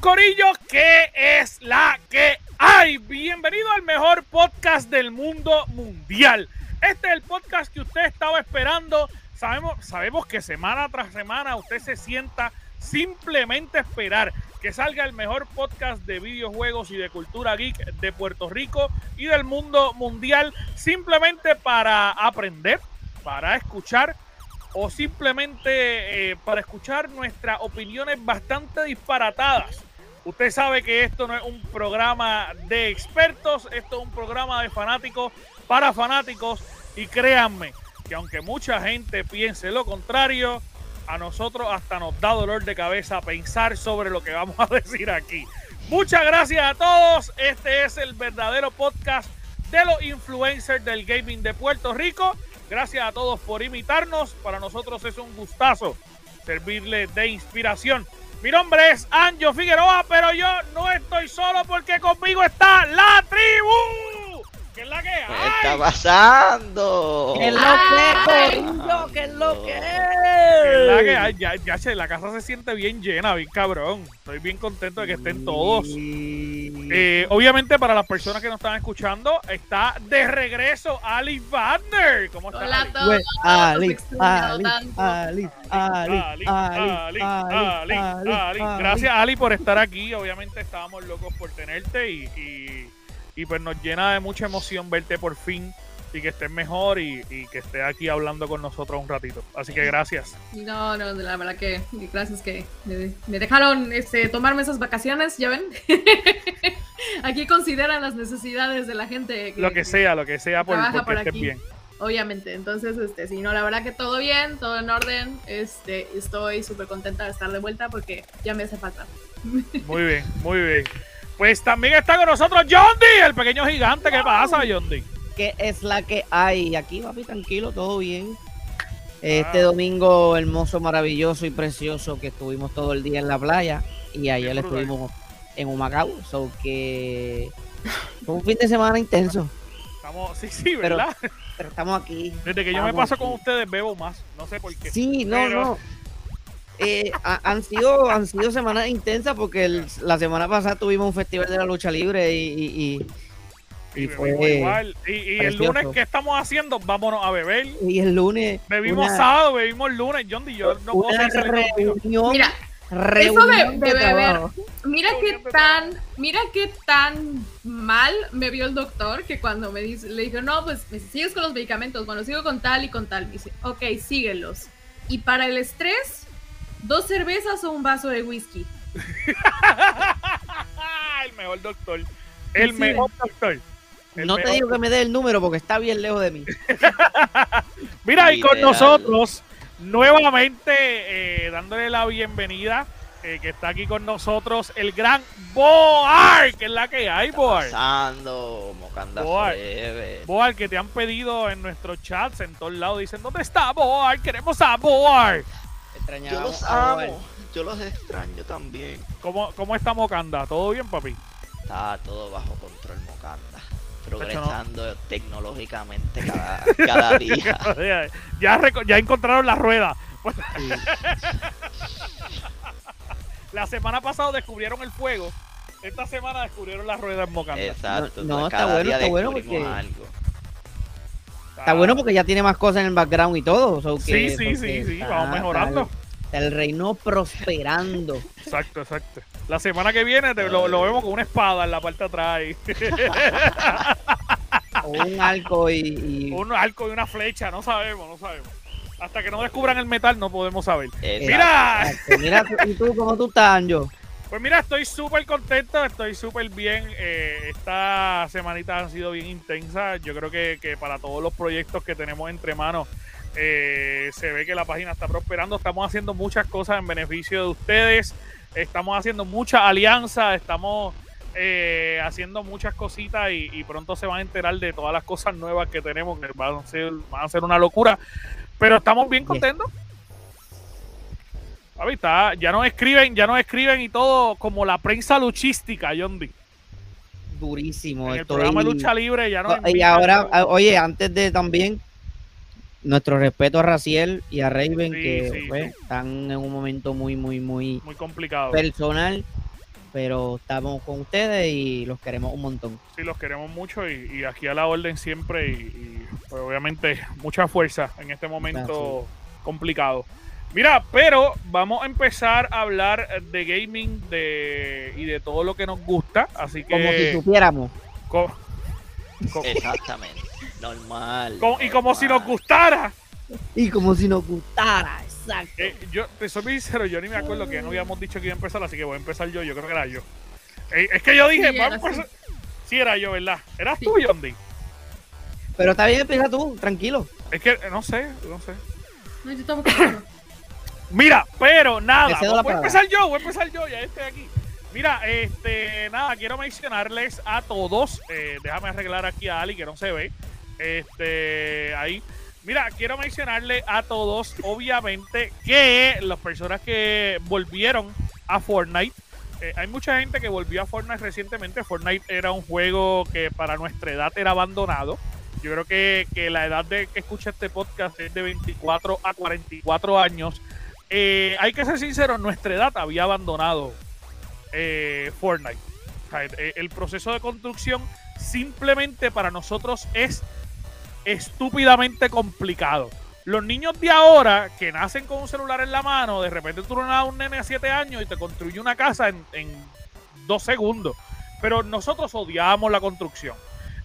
Corillo, ¿qué es la que hay? Bienvenido al mejor podcast del mundo mundial. Este es el podcast que usted estaba esperando. Sabemos, sabemos que semana tras semana usted se sienta simplemente esperar que salga el mejor podcast de videojuegos y de cultura geek de Puerto Rico y del mundo mundial, simplemente para aprender, para escuchar o simplemente eh, para escuchar nuestras opiniones bastante disparatadas. Usted sabe que esto no es un programa de expertos, esto es un programa de fanáticos para fanáticos y créanme que aunque mucha gente piense lo contrario, a nosotros hasta nos da dolor de cabeza pensar sobre lo que vamos a decir aquí. Muchas gracias a todos. Este es el verdadero podcast de los influencers del gaming de Puerto Rico. Gracias a todos por imitarnos. Para nosotros es un gustazo servirle de inspiración. Mi nombre es Anjo Figueroa, pero yo no estoy solo porque conmigo está la tribu. ¿Qué es la que hay? ¿Qué está pasando? ¿Qué es lo que, Corillo? ¿Qué es lo que ¿Qué es la que hay? Ya, ya, che, la casa se siente bien llena, bien cabrón. Estoy bien contento de que estén todos. Eh, obviamente, para las personas que nos están escuchando, está de regreso Ali Wagner. ¿Cómo estás? Hola a Ali? todos. Ali, Ali. Ali, Ali, Ali, Ali, Ali, Ali, Ali, Ali. Gracias, Ali, por estar aquí. Obviamente estábamos locos por tenerte y, y, y pues nos llena de mucha emoción verte por fin y que estés mejor y, y que estés aquí hablando con nosotros un ratito. Así que gracias. No, no, la verdad que gracias que me, me dejaron este, tomarme esas vacaciones, ya ven. Aquí consideran las necesidades de la gente. Lo que sea, lo que sea por, porque por estés aquí. bien. Obviamente, entonces, este, sí, no, la verdad que todo bien, todo en orden. Este, estoy súper contenta de estar de vuelta porque ya me hace falta. Muy bien, muy bien. Pues también está con nosotros John D, el pequeño gigante. ¿Qué pasa, John D? ¿Qué es la que hay? Aquí, papi, tranquilo, todo bien. Este Ah. domingo hermoso, maravilloso y precioso que estuvimos todo el día en la playa y ayer estuvimos en Humacao, so que fue un fin de semana intenso, Estamos, sí, sí, ¿verdad? pero estamos aquí. Desde que yo me paso con ustedes bebo más. No sé por qué. Sí, no, Pero- no. Eh, ha- han sido han sido semanas intensas porque el- la semana pasada tuvimos un festival de la lucha libre y, y, y- y Y fue igual. Y, y el lunes, ¿qué estamos haciendo? Vámonos a beber. y el lunes Bebimos una- sábado, bebimos lunes. John D, yo no puedo reunión, Mira, reunión eso de- de beber. Mira qué tan, mira qué tan mal me vio el doctor que cuando me dice, le dije, no, pues me sigues con los medicamentos, bueno, sigo con tal y con tal. Me dice, ok, síguelos. Y para el estrés, dos cervezas o un vaso de whisky. el mejor doctor. El Sí. mejor doctor. El No te digo que me dé el número porque está bien lejos de mí. Mira, y con nosotros, nuevamente, eh, dándole la bienvenida, eh, que está aquí con nosotros, el gran Boar, que es la que hay, ¿Qué está Boar. pasando? Mocanda Boar. Boar, que te han pedido en nuestros chats en todos lados, dicen, ¿dónde está Boar? Queremos a Boar. Yo los amo. Yo los extraño también. ¿Cómo, cómo está Mocanda? ¿Todo bien, papi? Está todo bajo control, Mocanda. no. Progresando tecnológicamente cada, cada día. ya, ya encontraron la rueda. Sí. La semana pasada descubrieron el fuego. Esta semana descubrieron la rueda en Mocanda. Exacto. No, no, está bueno, está bueno porque- algo. Está bueno porque ya tiene más cosas en el background y todo. so Sí, que- sí, sí, sí, está- vamos mejorando. está el, reino prosperando. Exacto, exacto. La semana que viene te- lo, lo vemos con una espada en la parte de atrás. o un arco y, y- un arco y una flecha, no sabemos, no sabemos. Hasta que no descubran el metal no podemos saber. Exacto. Mira, Exacto. Mira, ¿y tú cómo tú estás, Anjo? Pues mira, estoy súper contento, estoy súper bien. Eh, esta semanita ha sido bien intensa. Yo creo que, que para todos los proyectos que tenemos entre manos, eh, se ve que la página está prosperando. Estamos haciendo muchas cosas en beneficio de ustedes. Estamos haciendo muchas alianzas, estamos eh, haciendo muchas cositas y, y pronto se van a enterar de todas las cosas nuevas que tenemos, que van a ser, van a ser una locura. Pero estamos bien contentos. Está- ya nos escriben, ya nos escriben y todo como la prensa luchística, D. Durísimo. En el programa de lucha libre ya nos Y invitan, ahora, ¿no? ah, oye, antes de también, nuestro respeto a Raciel y a Raven, Sí, que sí, pues, sí. están en un momento muy, muy, muy muy complicado. personal, pero estamos con ustedes y los queremos un montón. Sí, los queremos mucho y, y aquí a la orden siempre y, y, pues, obviamente mucha fuerza en este momento complicado. Mira, pero vamos a empezar a hablar de gaming de, y de todo lo que nos gusta, así que Como si supiéramos. co- co- Exactamente. Normal. co- y como si nos gustara. Y como si nos gustara, exacto. Eh, yo te soy sincero, yo ni me acuerdo que ya no habíamos dicho que iba a empezar, así que voy a empezar yo, yo creo que era yo. Eh, es que yo dije, Sí, vamos a era empezar- Sí, era yo, ¿verdad? ¿Eras Sí. tú, Yondi? Pero está bien, empieza tú, tranquilo. Es que, no sé, no sé. No, yo tampoco. Mira, pero nada, voy a empezar yo, voy a empezar yo, ya estoy aquí. Mira, este, nada, quiero mencionarles a todos, eh, déjame arreglar aquí a Ali que no se ve, este, ahí. Mira, quiero mencionarle a todos, obviamente, que las personas que volvieron a Fortnite, eh, hay mucha gente que volvió a Fortnite recientemente. Fortnite era un juego que para nuestra edad era abandonado. Yo creo que, que la edad de que escucha este podcast es de 24 a 44 años. Eh, hay que ser sincero, nuestra edad había abandonado eh, Fortnite. El, proceso de construcción simplemente para nosotros es estúpidamente complicado. Los niños de ahora que nacen con un celular en la mano, de repente tú le das a un nene a 7 años y te construye una casa en dos segundos. Pero nosotros odiamos la construcción.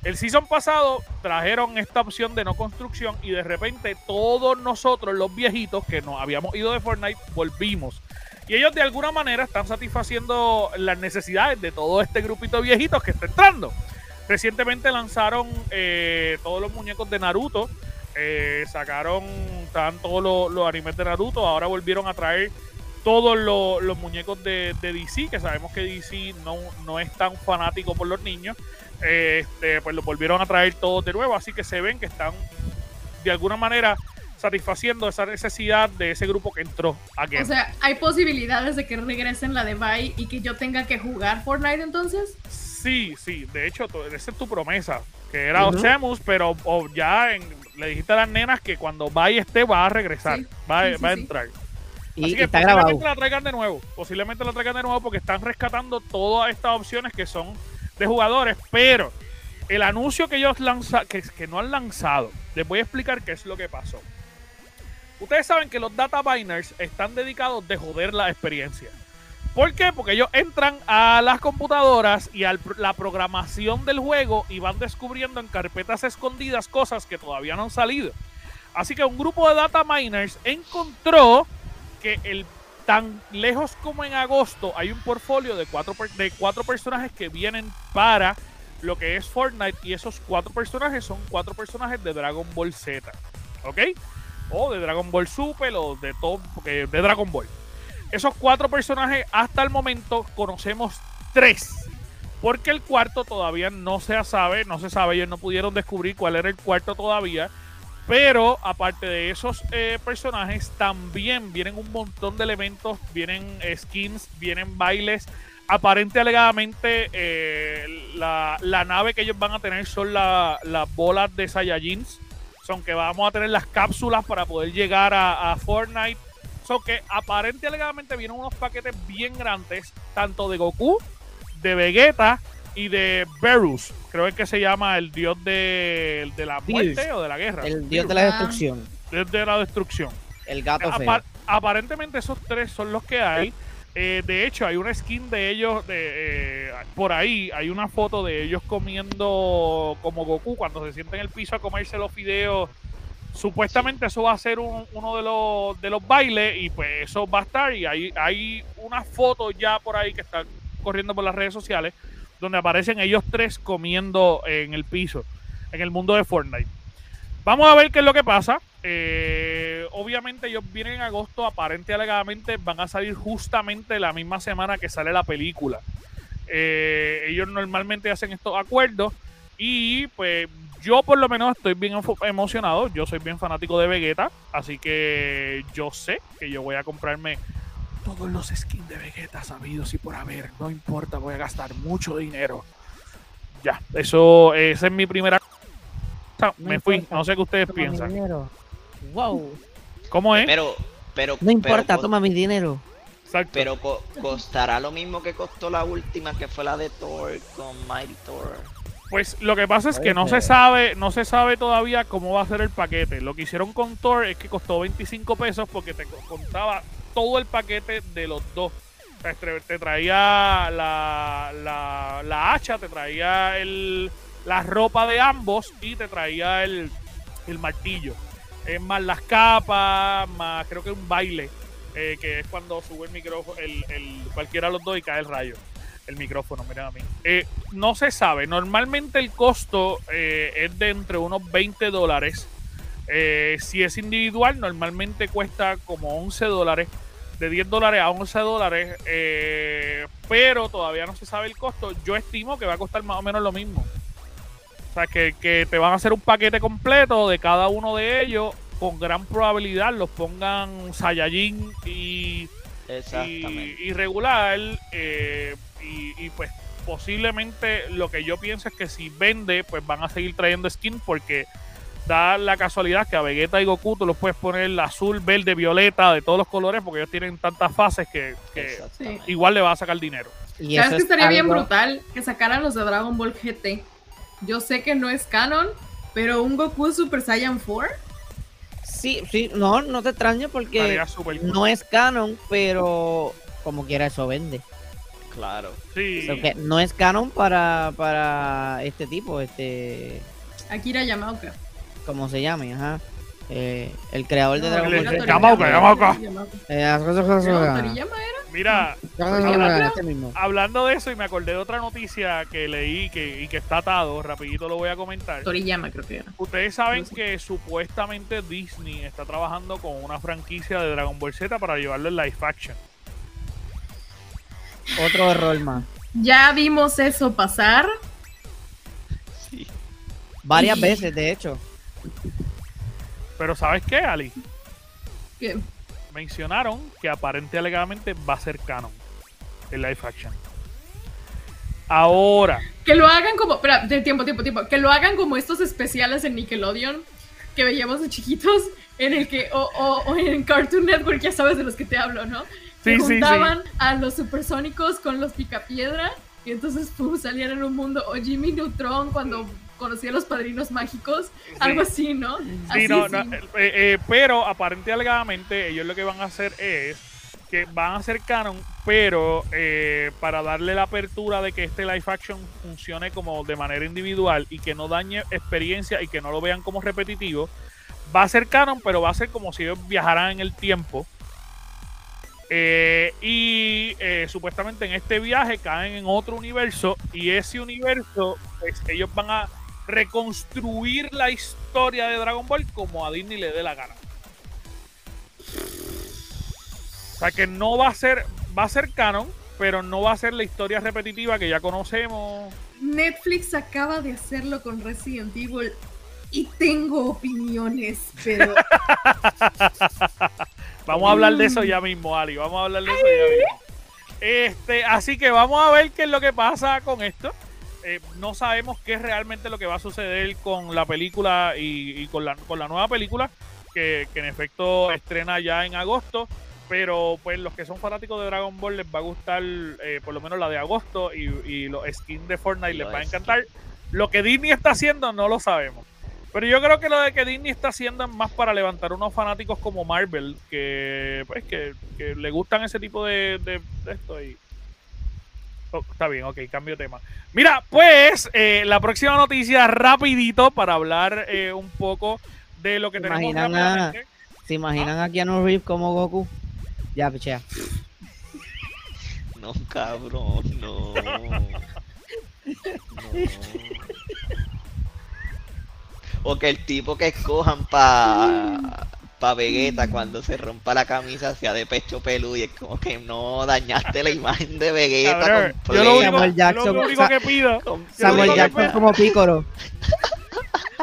El season pasado trajeron esta opción de no construcción y de repente todos nosotros, los viejitos que nos habíamos ido de Fortnite, volvimos. Y ellos de alguna manera están satisfaciendo las necesidades de todo este grupito de viejitos que está entrando. Recientemente lanzaron eh, todos los muñecos de Naruto. eh, sacaron todos los, los animes de Naruto. Ahora volvieron a traer todos los, los muñecos de, de DC, que sabemos que DC no, no es tan fanático por los niños. Este, pues los volvieron a traer todos de nuevo. Así que se ven que están de alguna manera satisfaciendo esa necesidad de ese grupo que entró aquí. O sea, ¿hay posibilidades de que regresen la de Bye y que yo tenga que jugar Fortnite entonces? Sí, sí, de hecho, esa es tu promesa, que era. Osemus, pero o ya en- le dijiste a las nenas que cuando y esté va a regresar, Sí, va, sí, sí, va a sí. entrar. Y, Así que está posiblemente grabado. la traigan de nuevo, posiblemente la traigan de nuevo porque están rescatando todas estas opciones que son jugadores, pero el anuncio que ellos lanza, que, que no han lanzado, les voy a explicar qué es lo que pasó. Ustedes saben que los data miners están dedicados de joder la experiencia. ¿Por qué? Porque ellos entran a las computadoras y a la programación del juego y van descubriendo en carpetas escondidas cosas que todavía no han salido. Así que un grupo de data miners encontró que el tan lejos como en agosto hay un portfolio de cuatro, de cuatro personajes que vienen para lo que es Fortnite y esos cuatro personajes son cuatro personajes de Dragon Ball Z. ¿Ok? O de Dragon Ball Super o de todo, porque de Dragon Ball. Esos cuatro personajes hasta el momento conocemos tres. Porque el cuarto todavía no se sabe, no se sabe, ellos no pudieron descubrir cuál era el cuarto todavía. Pero aparte de esos eh, personajes, también vienen un montón de elementos, vienen eh, skins, vienen bailes. Aparente alegadamente eh, la, la nave que ellos van a tener son la- las bolas de Saiyajins. Son que vamos a tener las cápsulas para poder llegar a, a Fortnite. Son que aparente alegadamente vienen unos paquetes bien grandes, tanto de Goku, de Vegeta y de Berus. Creo que se llama el dios de, de la muerte o de la guerra. El dios de la destrucción. dios de la destrucción. El gato feo. Aparentemente esos tres son los que hay. Eh, de hecho, hay una skin de ellos de, eh, por ahí. Hay una foto de ellos comiendo como Goku cuando se sienta en el piso a comerse los fideos. Supuestamente eso va a ser un- uno de los, de los bailes y pues eso va a estar. Y hay, hay unas fotos ya por ahí que están corriendo por las redes sociales donde aparecen ellos tres comiendo en el piso en el mundo de Fortnite. Vamos a ver qué es lo que pasa. Eh, obviamente ellos vienen en agosto, aparente alegadamente van a salir justamente la misma semana que sale la película. Eh, ellos normalmente hacen estos acuerdos y pues yo por lo menos estoy bien emocionado. Yo soy bien fanático de Vegeta, así que yo sé que yo voy a comprarme todos los skins de Vegeta sabidos y por haber. No importa, voy a gastar mucho dinero. Ya, eso esa es mi primera. No Me fui, importa. no sé qué ustedes Toma mi piensan. dinero. Wow. ¿Cómo es? Pero, pero, No importa, pero, toma mi dinero. Exacto. pero co- costará lo mismo que costó la última, que fue la de Thor con Mighty Thor. Pues lo que pasa es que no se sabe, no se sabe todavía cómo va a ser el paquete. Lo que hicieron con Thor es que costó 25 pesos porque te co- contaba todo el paquete de los dos. O sea, te, te traía la, la, la hacha, te traía el, la ropa de ambos y te traía el, el martillo. Es más las capas, más creo que un baile, eh, que es cuando sube el micrófono, el, el- cualquiera de los dos y cae el rayo. El micrófono, miren a mí. Eh, no se sabe. Normalmente el costo eh, es de entre unos 20 dólares. Eh, si es individual, normalmente cuesta como 11 dólares. De 10 dólares a 11 dólares. eh, pero todavía no se sabe el costo. Yo estimo que va a costar más o menos lo mismo. O sea, que, que te van a hacer un paquete completo de cada uno de ellos. Con gran probabilidad los pongan Saiyajin y Exactamente. y, y regular eh, y, y, pues posiblemente lo que yo pienso es que si vende pues van a seguir trayendo skin porque da la casualidad que a Vegeta y Goku tú los puedes poner azul, verde, violeta de todos los colores porque ellos tienen tantas fases que, igual le va a sacar dinero Y ¿Sabes eso que es estaría bien brutal? Que sacaran los de Dragon Ball GT. Yo sé que no es canon, pero un Goku Super Saiyan 4. Sí, sí, no, no te extraño porque cool. no es canon, pero como quiera eso vende. Claro. Sí. O sea, que no es canon para, para este tipo, este, Akira Yamaoka. como se llame, ajá. Eh, el creador de Dragon Ball. Yamaoka, Yamaoka. Eh, Toriyama era. Mira, este hablando de eso y me acordé de otra noticia que leí que, y que está atado, rapidito lo voy a comentar. Toriyama creo que era. Ustedes saben que supuestamente Disney está trabajando con una franquicia de Dragon Ball Z para llevarlo en live action. Otro error más. Ya vimos eso pasar. Sí. Varias Y- veces, de hecho. Pero ¿sabes qué, Ali? Que Mencionaron que aparente alegadamente va a ser canon el live action. Ahora, Que lo hagan como. Espera, de tiempo, tiempo, tiempo. Que lo hagan como estos especiales en Nickelodeon que veíamos de chiquitos. En el que. O, o- o en Cartoon Network, ya sabes de los que te hablo, ¿no? Que Sí, sí, sí. juntaban a los supersónicos con los picapiedra. Y entonces pum, salían en un mundo. O Jimmy Neutron cuando conocía a los padrinos mágicos. Algo así, ¿no? sí, Así, no, no, eh, eh, pero aparente alegadamente ellos lo que van a hacer es que van a hacer canon, pero eh, para darle la apertura de que este live action funcione como de manera individual y que no dañe experiencia y que no lo vean como repetitivo, va a ser canon, pero va a ser como si ellos viajaran en el tiempo. Eh, y eh, supuestamente en este viaje caen en otro universo y ese universo, pues, ellos van a reconstruir la historia de Dragon Ball como a Disney le dé la gana. O sea que no va a ser, va a ser canon, pero no va a ser la historia repetitiva que ya conocemos. Netflix acaba de hacerlo con Resident Evil. Y tengo opiniones, pero Vamos a hablar de eso ya mismo, Ali. Vamos a hablar de eso ya mismo. Este, así que vamos a ver qué es lo que pasa con esto. Eh, no sabemos qué es realmente lo que va a suceder con la película y, y con, la, con la nueva película, que, que en efecto estrena ya en agosto. Pero pues los que son fanáticos de Dragon Ball les va a gustar eh, por lo menos la de agosto y, y los skins de Fortnite les Los va a encantar. Lo que Disney está haciendo no lo sabemos. Pero yo creo que lo de que Disney está haciendo es más para levantar unos fanáticos como Marvel, que pues que, que le gustan ese tipo de, de, de esto y... Oh, está bien, ok, cambio de tema. Mira, pues eh, la próxima noticia rapidito para hablar eh, un poco de lo que ¿Se tenemos imaginan a-. ¿Se imaginan a Keanu Reeves como Goku? Ya, pichea. No, cabrón, no. No. O que el tipo que escojan para para Vegeta cuando se rompa la camisa hacia de pecho peludo y es como que no dañaste la imagen de Vegeta Cabrón, completa. yo lo único, Samuel Jackson, lo único que pido, Samuel Jackson fue- como Pícoro.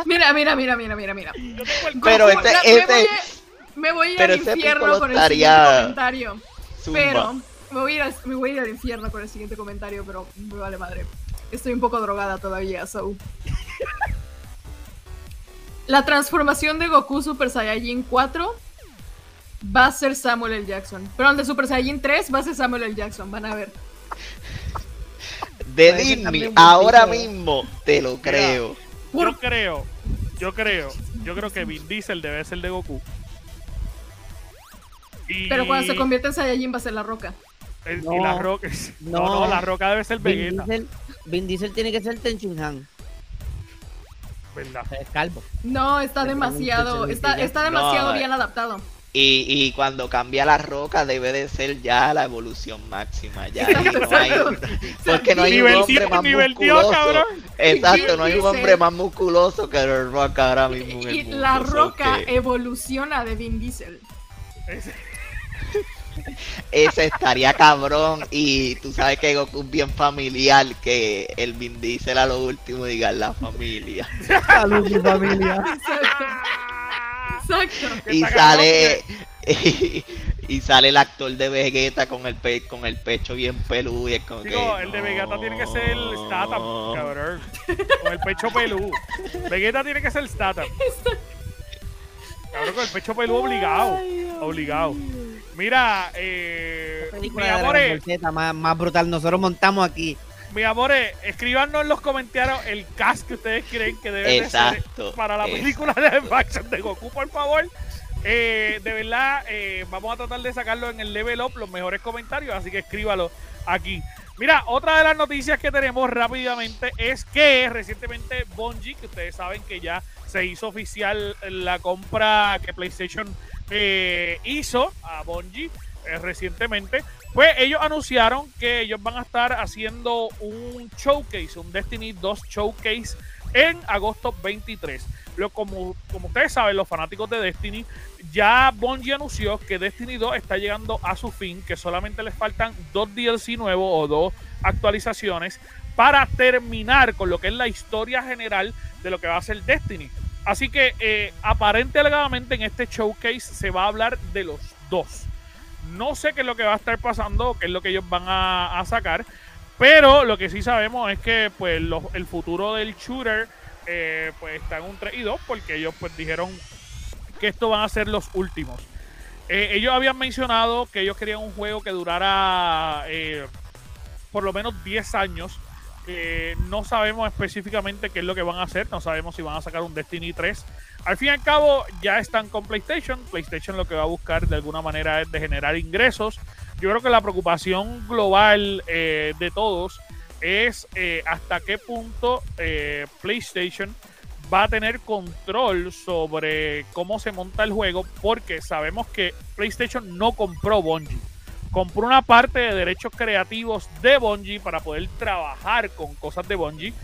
Mira, mira, mira, mira, mira, mira. yo tengo el Pero Goku, la- ese- me, voy a, me voy a ir pero al ese infierno con el estaría- siguiente comentario. Zumba. Pero me voy, a ir al, me voy a ir al infierno con el siguiente comentario, pero me vale madre. Estoy un poco drogada todavía, so. La transformación de Goku Super Saiyajin 4 va a ser Samuel L. Jackson. Pero el de Super Saiyajin 3 va a ser Samuel L. Jackson, van a ver. de Parece Disney, ahora mismo te lo creo. Yo creo, yo creo, yo creo que Vin Diesel debe ser de Goku. Y, Pero cuando se convierte en Saiyajin va a ser la roca. el- y No, la roca, no, no. no, la roca debe ser Vin Vegeta, Diesel, Vin Diesel tiene que ser Tenchin Han. ¿Verdad? Es calvo. No, está demasiado, está, está demasiado No, bien adaptado. Y, y cuando cambia la roca debe de ser ya la evolución máxima. Ya Exacto, no hay, porque no hay un Nivel hombre Dios, más nivel musculoso. cabrón. Exacto, no hay un hombre más musculoso que el Roca ahora mismo. en el Y mundo, la roca evoluciona de Vin Diesel. Ese- estaría cabrón. Y tú sabes que Goku es bien familiar. Que el Vin Diesel a lo último diga la familia. Salud, mi familia. Exacto. Exacto. Y sale. Y, y sale el actor de Vegeta con el pe- con el pecho bien peludo y es como Digo, que, el de Vegeta tiene que ser el Statham, cabrón. Con el pecho peludo. Vegeta tiene que ser el Statham. Cabrón, con el pecho peludo obligado. Obligado. Mira, eh, mi amores, más, más brutal. Nosotros montamos aquí. mi amores, escríbanos en los comentarios el cast que ustedes creen que debe de ser Exacto. para la exacto. película de action de Goku, por favor. Eh, de verdad, eh, vamos a tratar de sacarlo en el level up, los mejores comentarios, así que escríbalo aquí. Mira, otra de las noticias que tenemos rápidamente es que recientemente Bungie, que ustedes saben que ya se hizo oficial la compra que PlayStation eh, hizo a Bungie eh, recientemente, pues ellos anunciaron que ellos van a estar haciendo un showcase, un Destiny 2 showcase en agosto 23. Lo, como, como ustedes saben, los fanáticos de Destiny, ya Bungie anunció que Destiny 2 está llegando a su fin, que solamente les faltan dos DLC nuevos o dos actualizaciones para terminar con lo que es la historia general de lo que va a ser Destiny. Así que eh, aparentemente en este showcase se va a hablar de los dos. No sé qué es lo que va a estar pasando, qué es lo que ellos van a, sacar, pero lo que sí sabemos es que pues el futuro del shooter eh, pues está en un 3 y 2 porque ellos pues dijeron que estos van a ser los últimos. Eh, ellos habían mencionado que ellos querían un juego que durara eh, por lo menos 10 años. Eh, no sabemos específicamente qué es lo que van a hacer, no sabemos si van a sacar un Destiny 3. Al fin y al cabo, ya están con PlayStation. PlayStation lo que va a buscar de alguna manera es de generar ingresos. Yo creo que la preocupación global eh, de todos es eh, hasta qué punto PlayStation va a tener control sobre cómo se monta el juego, porque sabemos que PlayStation no compró Bungie. Compró una parte de derechos creativos de Bungie para poder trabajar con cosas de Bungie,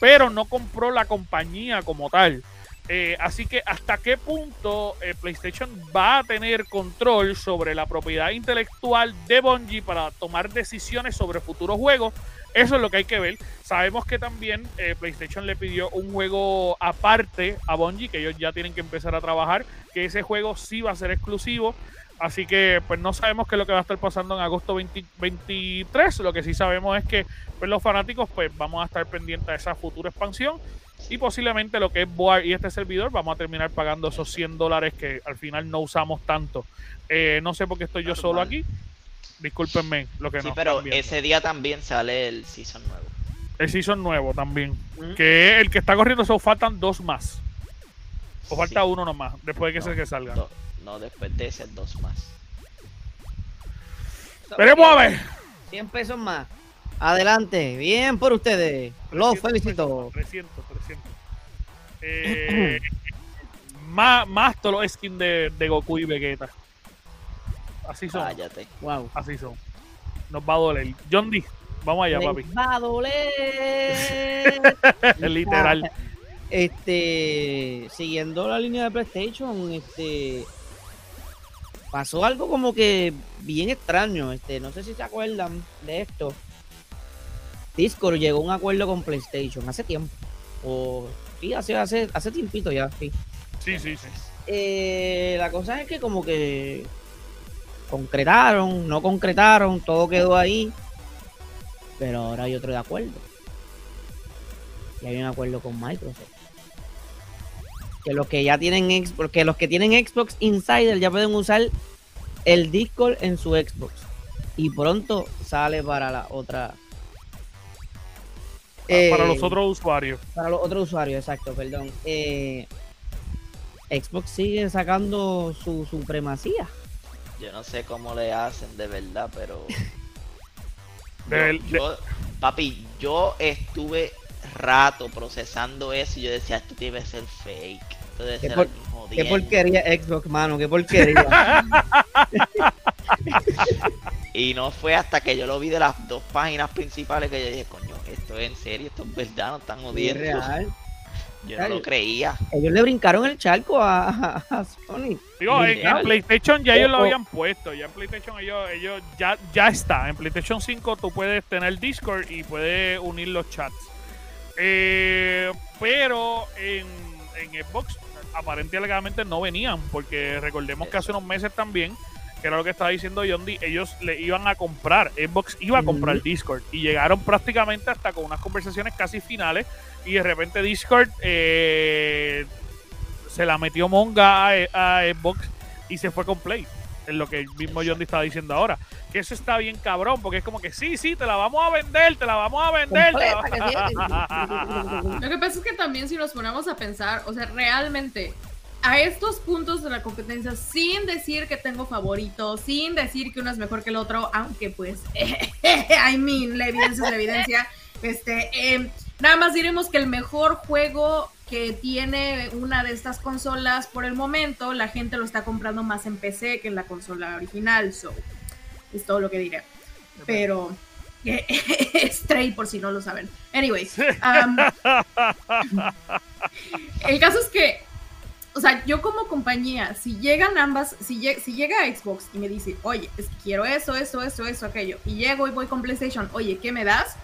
pero no compró la compañía como tal. Eh, así que hasta qué punto eh, PlayStation va a tener control sobre la propiedad intelectual de Bungie para tomar decisiones sobre futuros juegos, eso es lo que hay que ver. Sabemos que también eh, PlayStation le pidió un juego aparte a Bungie, que ellos ya tienen que empezar a trabajar, que ese juego sí va a ser exclusivo. Así que pues no sabemos qué es lo que va a estar pasando en agosto 20 23. Lo que sí sabemos es que pues, los fanáticos pues vamos a estar pendientes a esa futura expansión. Y posiblemente lo que es Boar y este servidor vamos a terminar pagando esos 100 dólares que al final no usamos tanto. Eh, no sé por qué estoy yo solo aquí. Discúlpenme lo que Sí, no. pero ese día también sale el season nuevo. El season nuevo también. Mm. Que el que está corriendo, solo faltan dos más. O falta Sí. uno nomás, después de que No, ese que salga. No, después de ese dos más. Veremos a ver. 100 pesos más. Adelante. Bien por ustedes. Los 300 felicito. pesos, 300, 300. Eh, más, más todos los skins de, de Goku y Vegeta. Así son, Cállate. Wow. así son. Nos va a doler. John D, vamos allá, Les papi. va a doler. Literal. Este, siguiendo la línea de PlayStation, este, pasó algo como que bien extraño. Este, no sé si se acuerdan de esto. Discord llegó a un acuerdo con PlayStation hace tiempo. O sí, hace, hace, hace tiempito ya, sí. Sí, sí, sí. Eh, la cosa es que como que concretaron, no concretaron, todo quedó ahí. Pero ahora hay otro de acuerdo. Y hay un acuerdo con Microsoft. Que los que ya tienen Xbox, porque los que tienen Xbox Insider ya pueden usar el Discord en su Xbox. Y pronto sale para la otra. para Eh, los otros usuarios. para los otros usuarios, exacto, perdón. Eh, Xbox sigue sacando su supremacía. Yo no sé cómo le hacen de verdad, pero. Del- yo- yo- papi, yo estuve rato procesando eso y yo decía, esto debe ser fake. Debe ser por- Qué jodiendo". porquería Xbox, mano, qué porquería. Y no fue hasta que yo lo vi de las dos páginas principales que yo dije, coño, esto es en serio, esto es verdad, no están es jodiendo. real. Yo no lo creía. Ellos le brincaron el charco a, a- a Sony. Digo, en. PlayStation ya ellos lo habían puesto. Ya en PlayStation ellos, ellos ya, ya está. En PlayStation 5 tú puedes tener Discord y puedes unir los chats. Eh, pero en, en Xbox aparentemente alegadamente no venían. Porque recordemos que hace unos meses también, que era lo que estaba diciendo D, ellos le iban a comprar. Xbox iba a comprar. Discord. Y llegaron prácticamente hasta con unas conversaciones casi finales. Y de repente Discord eh, se la metió Monga a, a Xbox y se fue con Play. Es lo que el mismo John D estaba diciendo ahora. Que eso está bien cabrón, porque es como que sí, sí, te la vamos a vender, te la vamos a vender. Completa, que Lo que pasa es que también si nos ponemos a pensar, o sea, realmente a estos puntos de la competencia, sin decir que tengo favoritos, sin decir que uno es mejor que el otro, aunque pues, I mean, la evidencia es la evidencia, este, eh, nada más diremos que el mejor juego que tiene una de estas consolas por el momento, la gente lo está comprando más en PC que en la consola original, so, es todo lo que diré. Pero, Stray por si no lo saben. Anyways, um, el caso es que, o sea, yo como compañía, si llegan ambas, si, lle- si llega Xbox y me dice, oye, es que quiero eso, eso, eso, eso, aquello, y llego y voy con PlayStation, oye, ¿qué me das?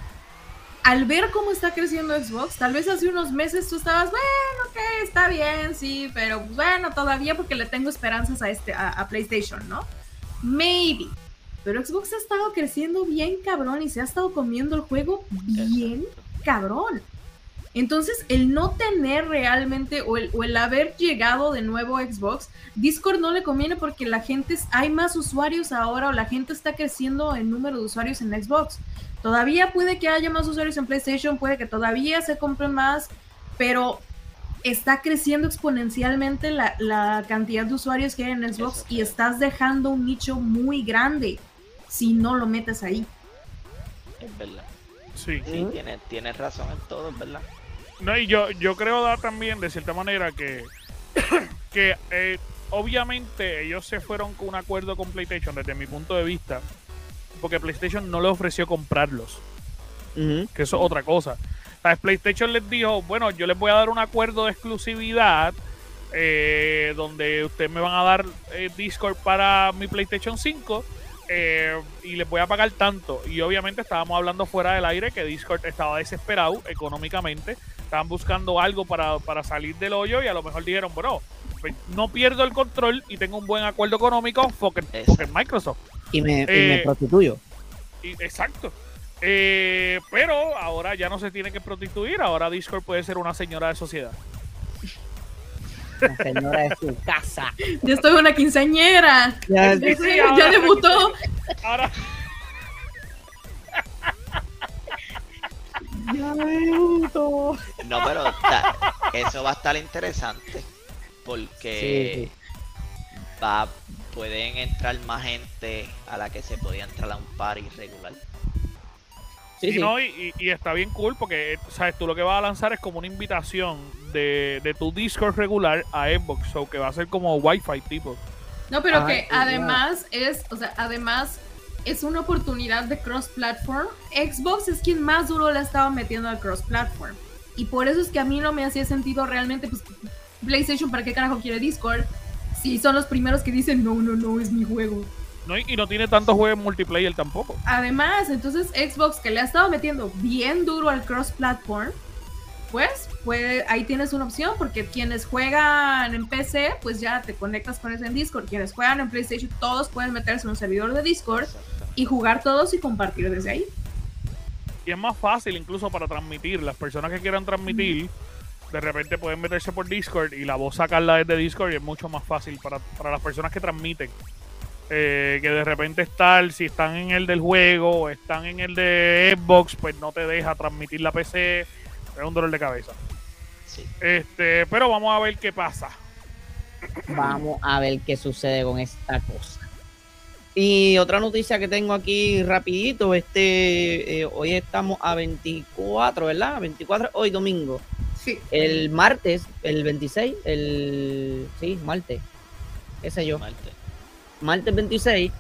Al ver cómo está creciendo Xbox, tal vez hace unos meses tú estabas, bueno, ok, está bien, sí, pero bueno, todavía porque le tengo esperanzas a, este, a, a PlayStation, ¿no? Maybe. Pero Xbox ha estado creciendo bien cabrón y se ha estado comiendo el juego bien cabrón. Entonces, el no tener realmente o el, o el haber llegado de nuevo a Xbox, Discord no le conviene porque la gente, hay más usuarios ahora o la gente está creciendo en número de usuarios en Xbox. Todavía puede que haya más usuarios en PlayStation, puede que todavía se compren más, pero está creciendo exponencialmente la, la cantidad de usuarios que hay en Xbox Eso y estás dejando un nicho muy grande si no lo metes ahí. Es verdad. Sí. Sí, tienes, tienes razón en todo, es verdad. No, y yo, yo creo dar también, de cierta manera, que, que eh, obviamente ellos se fueron con un acuerdo con PlayStation desde mi punto de vista, porque PlayStation no le ofreció comprarlos, que eso es otra cosa. ¿Sabes? PlayStation les dijo, bueno, yo les voy a dar un acuerdo de exclusividad eh, donde ustedes me van a dar eh, Discord para mi PlayStation 5 eh, y les voy a pagar tanto. Y obviamente estábamos hablando fuera del aire que Discord estaba desesperado económicamente, estaban buscando algo para, para salir del hoyo y a lo mejor dijeron, bro, pues, no pierdo el control y tengo un buen acuerdo económico, it Microsoft. Y me, y Eh, me prostituyo. Y- exacto. Eh, pero ahora ya no se tiene que prostituir, ahora Discord puede ser una señora de sociedad. La señora de su casa. Ya estoy una quinceañera. Ya, Sí, sí, ya ahora- debutó. Ahora, ya debuto. No, pero ta- eso va a estar interesante. Porque va, pueden entrar más gente a la que se podía entrar a un party regular. Sí, y, sí. no, y, y- y está bien cool porque, sabes, tú lo que vas a lanzar es como una invitación de, de tu Discord regular a Xbox, o que va a ser como Wi-Fi tipo. No, pero Ay, que además es, o sea, además es una oportunidad de cross-platform. Xbox es quien más duro le ha estado metiendo al cross-platform. Y por eso es que a mí no me hacía sentido realmente, pues, PlayStation, ¿para qué carajo quiere Discord? sí son los primeros que dicen, no, no, no, es mi juego. No, y no tiene tantos juegos multiplayer tampoco. Además, entonces Xbox que le ha estado metiendo bien duro al cross-platform, pues, puede, ahí tienes una opción porque quienes juegan en PC, pues ya te conectas con eso en Discord. Quienes juegan en PlayStation, todos pueden meterse en un servidor de Discord y jugar todos y compartir desde ahí. Y es más fácil incluso para transmitir. Las personas que quieran transmitir, de repente pueden meterse por Discord y la voz sacarla desde Discord y es mucho más fácil para, para las personas que transmiten. Eh, que de repente estar, si están en el del juego o están en el de Xbox, pues no te deja transmitir la PC. Es un dolor de cabeza. Sí. Este, pero vamos a ver qué pasa. Vamos a ver qué sucede con esta cosa. Y otra noticia que tengo aquí rapidito, este, eh, hoy estamos a 24, ¿verdad? 24, hoy domingo. Sí. El martes, el 26, el, sí, martes, qué sé yo, Marte. martes 26,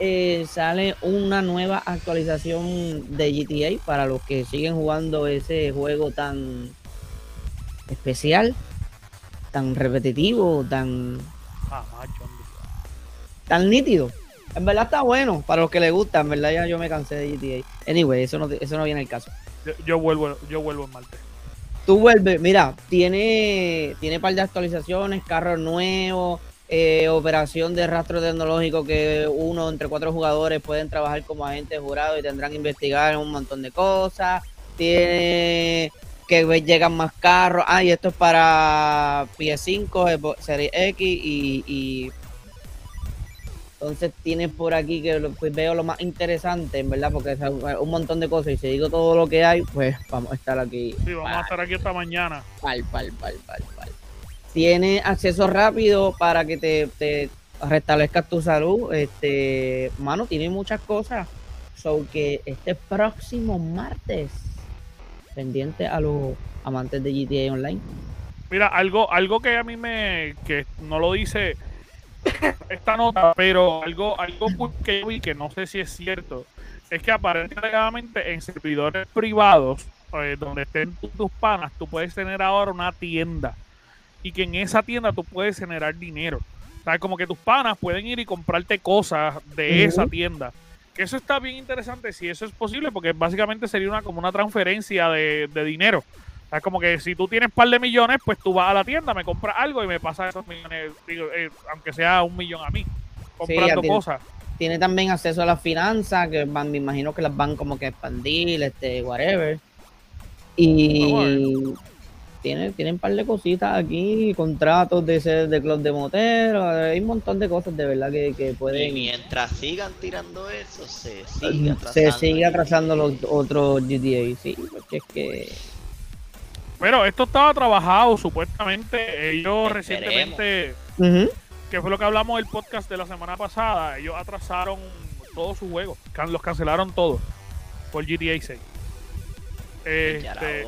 eh, sale una nueva actualización de GTA para los que siguen jugando ese juego tan especial, tan repetitivo, tan, Ah, tan nítido. En verdad está bueno para los que les gusta, en verdad ya yo me cansé de GTA. Anyway, eso no, eso no viene al caso. Yo, yo vuelvo, yo vuelvo en Marte. Tú vuelves, mira, tiene, tiene par de actualizaciones, carros nuevos, eh, operación de rastro tecnológico que uno entre cuatro jugadores pueden trabajar como agentes jurados y tendrán que investigar un montón de cosas. Tiene que llegan más carros. Ah, y esto es para PS5, Xbox Series X y, y entonces tienes por aquí que lo- pues veo lo más interesante, en verdad, porque es un montón de cosas y si digo todo lo que hay, pues vamos a estar aquí. Sí, vamos a estar aquí esta mañana. Pal, pal, pal, pal, pal. Tiene acceso rápido para que te, te restablezcas tu salud. Este, mano, tiene muchas cosas. So que este próximo martes, pendiente a los amantes de GTA Online. Mira, algo, algo que a mí me, que no lo dice esta nota, pero algo, algo que yo vi que no sé si es cierto, es que aparentemente en servidores privados, eh, donde estén tu- tus panas, tú puedes tener ahora una tienda y que en esa tienda tú puedes generar dinero. O sea, como que tus panas pueden ir y comprarte cosas de esa tienda. Que eso está bien interesante si eso es posible, porque básicamente sería una como una transferencia de, de dinero. O sea, como que si tú tienes un par de millones, pues tú vas a la tienda, me compras algo y me pasas esos millones, digo, eh, aunque sea un millón a mí, comprando cosas. Tiene también acceso a las finanzas, que van, me imagino que las van como que a expandir, este, whatever. Y tiene, tienen un par de cositas aquí, contratos de ser de club de motero, hay un montón de cosas de verdad que, que Y pueden. mientras sigan tirando eso, se sigue Se sigue atrasando los otros GTA, sí, porque es que Pero esto estaba trabajado, supuestamente. Ellos Esperemos. recientemente, Ujú. que fue lo que hablamos del podcast de la semana pasada, ellos atrasaron todos sus juegos, can- los cancelaron todos por GTA 6. Ya era Este.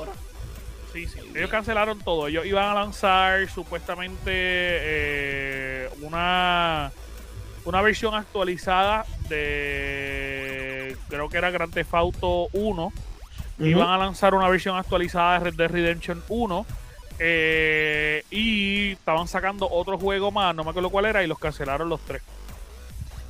Sí, sí. Ellos cancelaron todo. Ellos iban a lanzar supuestamente eh, una una versión actualizada de creo que era Grand Theft Auto 1. Iban a lanzar una versión actualizada de Red Dead Redemption 1. eh, y estaban sacando otro juego más, no me acuerdo cuál era, y los cancelaron los tres.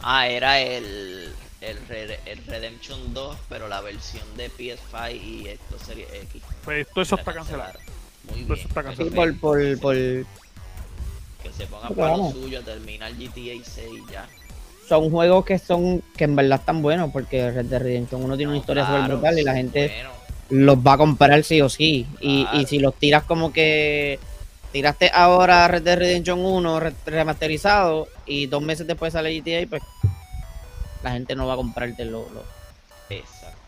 Ah, era el, el, Red- el Redemption 2, pero la versión de PS5 y esto sería X. Pues todo eso está cancelado. Muy Todo bien. eso está Sí, cancelado. por, por, por, Que se ponga para lo suyo, terminar GTA 6 ya. son juegos que son que en verdad están buenos porque Red Dead Redemption 1 tiene una historia súper claro, brutal y la gente. Los va a comprar sí o sí. Y, Claro. y si los tiras como que tiraste ahora Red Dead Redemption 1 re- remasterizado y dos meses después sale GTA, pues la gente no va a comprarte lo, lo- Exacto.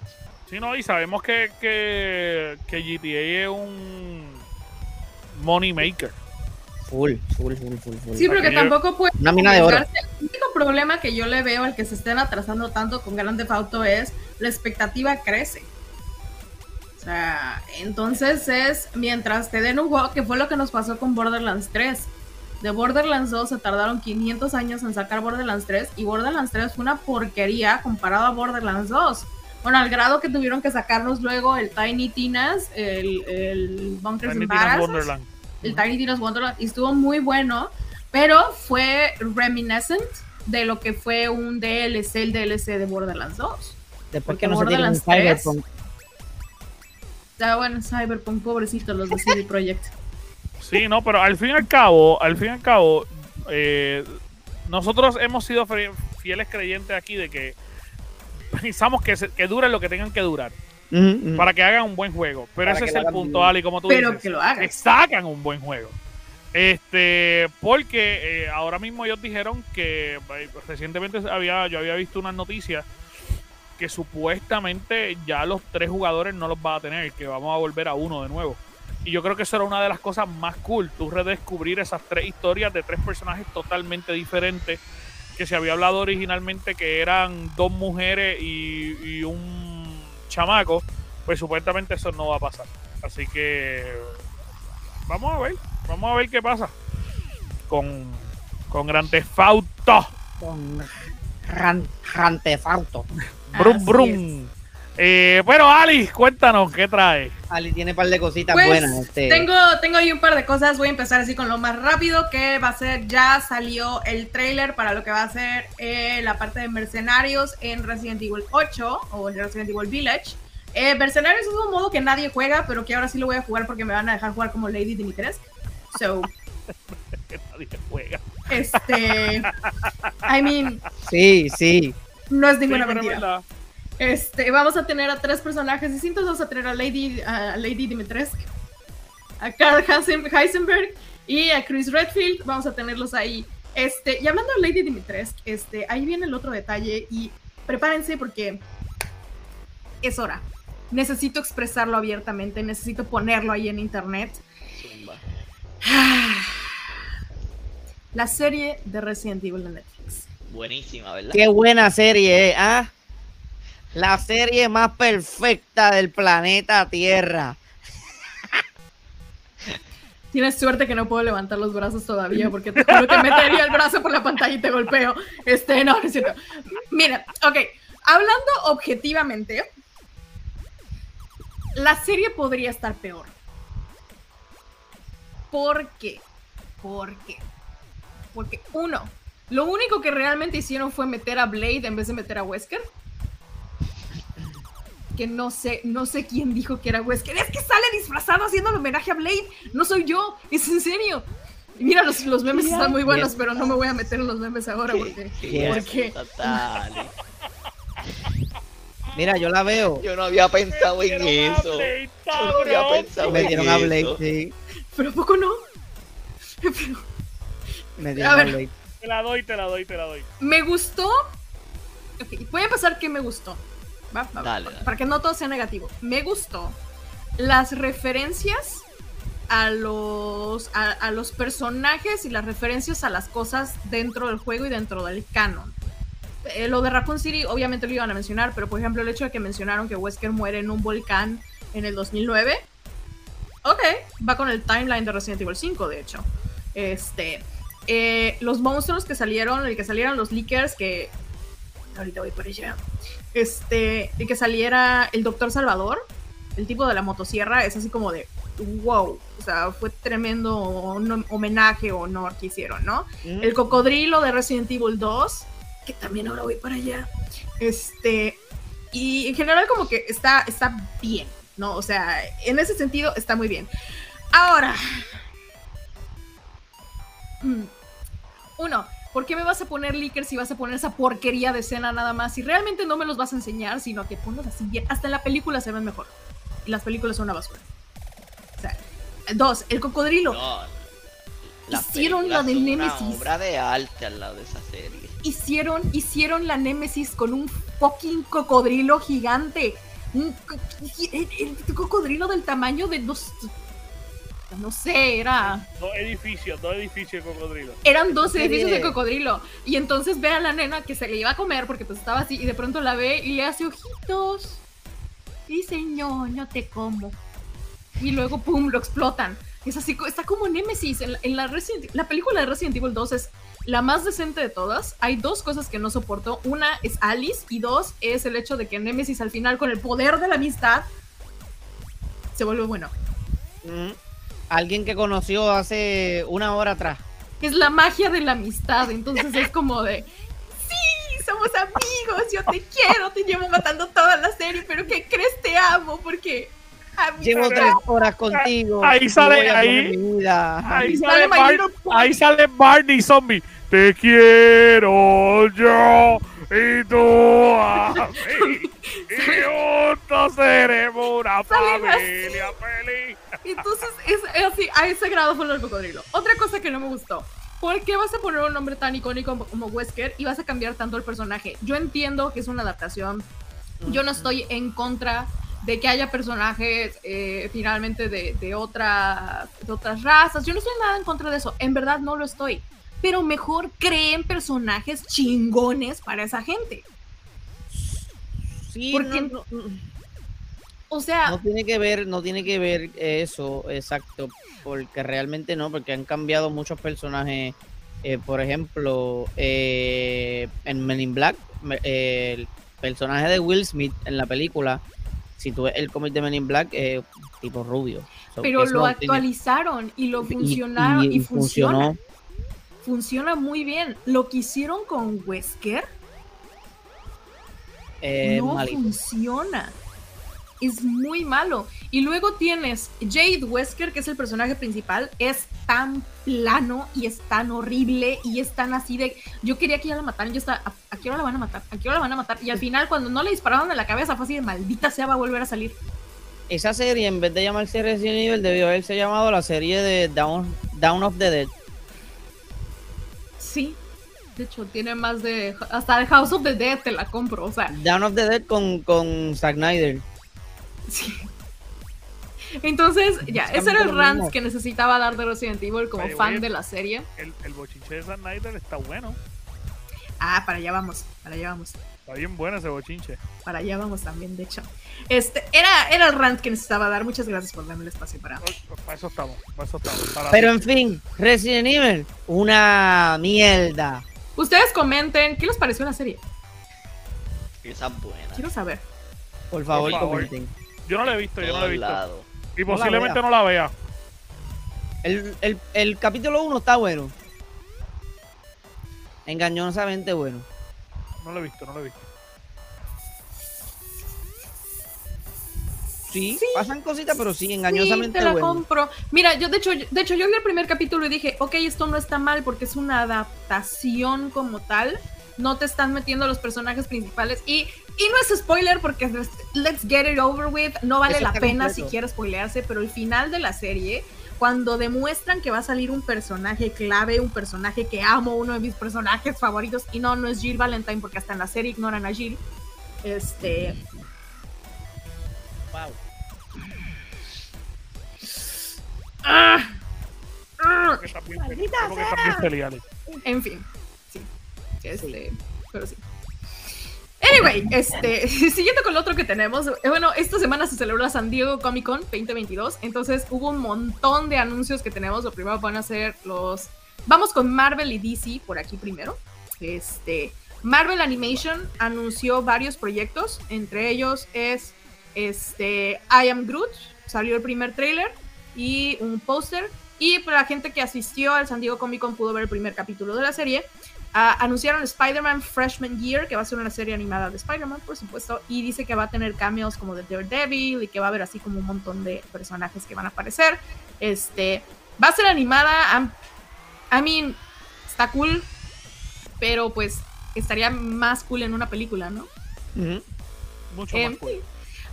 Sí, no, y sabemos que, que, que GTA es un money maker. full, full, full, full, full. Sí, pero que tampoco puede Una mina de oro. El único problema que yo le veo al que se estén atrasando tanto con Grand Theft Auto es la expectativa crece. O sea, entonces es mientras te den un juego, que fue lo que nos pasó con Borderlands 3. De Borderlands 2 se tardaron 500 años en sacar Borderlands 3 y Borderlands 3 fue una porquería comparado a Borderlands 2. Bueno, al grado que tuvieron que sacarnos luego el Tiny Tinas, el, el Bunkers Tiny and Tina's Wonderland. el Tiny Tina's Wonderland y estuvo muy bueno, Pero fue reminiscent de lo que fue un DLC, el DLC de Borderlands 2. Después Porque que no se tiene un Borderlands 3 Cyberpunk. Ah, bueno, Cyberpunk, pobrecitos los de CD Projekt. Sí, no, pero al fin y al cabo, al fin y al cabo, eh, nosotros hemos sido fieles creyentes aquí de que pensamos que, se- que dure lo que tengan que durar para que hagan un buen juego. Pero Para ese es el punto, bien. Ali, como tú Pero dices. que lo hagan. que sacan un buen juego. Este, porque eh, ahora mismo ellos dijeron que eh, recientemente había, yo había visto unas noticias que supuestamente ya los tres jugadores no los va a tener, que vamos a volver a uno de nuevo. Y yo creo que eso era una de las cosas más cool, tú redescubrir esas tres historias de tres personajes totalmente diferentes, que se había hablado originalmente que eran dos mujeres y, un chamaco, pues supuestamente eso no va a pasar. Así que vamos a ver, vamos a ver qué pasa con, con Grand. Con Así brum. Eh, bueno, Ali, cuéntanos qué trae. Ali tiene un par de cositas Pues buenas. Este. tengo, tengo ahí un par de cosas. Voy a empezar así con lo más rápido, que va a ser, ya salió el trailer para lo que va a ser eh, la parte de mercenarios en Resident Evil 8 o en Resident Evil Village. Eh, mercenarios es un modo que nadie juega, pero que ahora sí lo voy a jugar porque me van a dejar jugar como Lady Dimitrescu. So, Que nadie juega. este, I mean, Sí, sí. No es Sí, ninguna es mentira. Este, vamos a tener a tres personajes distintos. Vamos a tener a Lady, a Lady Dimitrescu, a Carl Heisenberg y a Chris Redfield. Vamos a tenerlos ahí. Este, y hablando de Lady Dimitrescu, este, ahí viene el otro detalle y prepárense porque es hora. Necesito expresarlo abiertamente, necesito ponerlo ahí en internet. Zumba. La serie de Resident Evil de Netflix. Buenísima, ¿verdad? Qué buena serie, ¿eh? ¿Ah? La serie más perfecta del planeta Tierra. Tienes suerte que no puedo levantar los brazos todavía porque te juro que metería el brazo por la pantalla y te golpeo. Este, no, no es cierto. Mira, ok. Hablando objetivamente, la serie podría estar peor. ¿Por qué? ¿Por qué? Porque uno, lo único que realmente hicieron fue meter a Blade en vez de meter a Wesker. Que no sé, no sé quién dijo que era Wesker. Es que sale disfrazado haciendo el homenaje a Blade. No soy yo, es en serio. Y mira, los, los memes están muy buenos, pero no me voy a meter en los memes ahora porque. Qué porque Total. Mira, yo la veo. Yo no había pensado en eso. Blade, Yo no había cabrón. pensado Me dieron a Blade, sí. pero ¿a poco no. Pero Me dieron A. Blade. Te la doy, te la doy, te la doy. me gustó. Ok, voy a empezar que me gustó. ¿va? Va, va, Dale, para, dale. para que no todo sea negativo. Me gustó las referencias a los, a, a los personajes y las referencias a las cosas dentro del juego y dentro del canon. Eh, lo de Raccoon City obviamente lo iban a mencionar, pero por ejemplo el hecho de que mencionaron que Wesker muere en un volcán en el 2009. Ok, va con el timeline de Resident Evil 5, de hecho. Este, eh, los monstruos que salieron, el que salieran los leakers, que ahorita voy por allá. Este, el que saliera el Doctor Salvador, el tipo de la motosierra, es así como de wow. O sea, fue tremendo homenaje o honor que hicieron, ¿no? Mm. El cocodrilo de Resident Evil 2, que también ahora voy para allá. Este, y en general como que está, está bien, ¿no? O sea, en ese sentido está muy bien. Ahora, uno, ¿por qué me vas a poner leakers si vas a poner esa porquería de escena nada más? Si realmente no me los vas a enseñar, sino que ponlos así bien. Hasta en la película se ven mejor. Las películas son una basura. O sea, dos, el cocodrilo. No, Hicieron la de Nemesis. Una obra de arte al lado de esa serie. hicieron, hicieron la Némesis con un fucking cocodrilo gigante. Un co- el, el cocodrilo del tamaño de dos. No sé, era. Dos edificios, dos edificios de cocodrilo. Eran dos ¿Qué edificios de cocodrilo. Y entonces ve a la nena que se le iba a comer porque pues estaba así. Y de pronto la ve y le hace ojitos. Y dice, no, no te como. Y luego, pum, lo explotan. Es así, está como Nemesis. En la, en la Resident- la película de Resident Evil 2 es la más decente de todas. Hay dos cosas que no soporto. Una es Alice y dos es el hecho de que Nemesis al final, con el poder de la amistad, se vuelve bueno. Mm. Alguien que conoció hace una hora atrás. es la magia de la amistad. Entonces es como de, sí, somos amigos, yo te quiero, te llevo matando toda la serie, pero ¿qué crees? Te amo porque... Llevo tres horas contigo. Ahí sale, ahí, ahí, sale, ahí sale Barney Zombie. Te quiero yo y tú a mí. y juntos seremos una familia feliz. Entonces, es, así, a ese grado fue el cocodrilo. Otra cosa que no me gustó. ¿Por qué vas a poner un nombre tan icónico como Wesker y vas a cambiar tanto el personaje? Yo entiendo que es una adaptación. Yo no estoy en contra de que haya personajes eh, finalmente de, de, otra, de otras razas. Yo no estoy nada en contra de eso. En verdad no lo estoy. Pero mejor creen personajes chingones para esa gente. Sí, Porque, o sea, no tiene que ver, no tiene que ver eso, exacto, porque realmente no, porque han cambiado muchos personajes. Eh, por ejemplo, eh, en Men in Black, el personaje de Will Smith en la película, si tú ves el cómic de Men in Black, es tipo rubio. Pero lo actualizaron y lo funcionaron y, funcionó. Funciona muy bien. Lo que hicieron con Wesker eh, no funciona es muy malo. Y luego tienes Jade Wesker, que es el personaje principal, es tan plano y es tan horrible y es tan así de. Yo quería que ya la mataran, yo estaba. ¿A, qué hora la van a matar? ¿A qué hora la van a matar? Y al final, cuando no le dispararon en la cabeza, fue así de maldita sea, va a volver a salir. Esa serie, en vez de llamarse Resident Evil, debió haberse llamado la serie de Down, Down of the Dead. Sí, de hecho, tiene más de. Hasta el House of the Dead te la compro, o sea. Down of the Dead con, con Zack Snyder. Entonces, ya, ese era el rant que necesitaba dar de Resident Evil como fan de la serie. El, el bochinche de Zack Snyder está bueno. Ah, para allá vamos, para allá vamos. Está bien bueno ese bochinche. Para allá vamos también, de hecho. Este, era, era el rant que necesitaba dar. Muchas gracias por darme el espacio para. Para eso estamos, para eso estamos. Pero en fin, Resident Evil, una mierda. Ustedes comenten, ¿qué les pareció la serie? Esa buena. Quiero saber. Por favor, comenten. Yo no la he visto, yo no la he visto. Y posiblemente no la vea. El, el, el capítulo 1 está bueno. Engañosamente bueno. No lo he visto, no lo he visto. Sí, pasan cositas, pero sí, engañosamente sí, te la compro. Mira, yo de hecho, de hecho, yo vi el primer capítulo y dije, ok, esto no está mal porque es una adaptación como tal. No te están metiendo los personajes principales. Y, y no es spoiler porque let's get it over with. No vale la pena si quieres spoilearse, pero el final de la serie cuando demuestran que va a salir un personaje clave, un personaje que amo, uno de mis personajes favoritos, y no, no es Jill Valentine, porque hasta en la serie ignoran a Jill. Este. Wow. Ah, ah, en fin, sí. Este, pero sí. Anyway, este, siguiendo con lo otro que tenemos, eh, bueno, esta semana se celebró la San Diego Comic Con 2022, entonces hubo un montón de anuncios que tenemos. Lo primero van a ser los, vamos con Marvel y DC por aquí primero. Este, Marvel Animation anunció varios proyectos, entre ellos es este I Am Groot, salió el primer trailer y un póster. Y para la gente que asistió al San Diego Comic Con pudo ver el primer capítulo de la serie. Uh, anunciaron Spider-Man Freshman Year, que va a ser una serie animada de Spider-Man, por supuesto, y dice que va a tener cameos como de Daredevil y que va a haber así como un montón de personajes que van a aparecer. Este, va a ser animada, I mean, está cool, pero pues estaría más cool en una película, ¿no? Mucho más em, cool.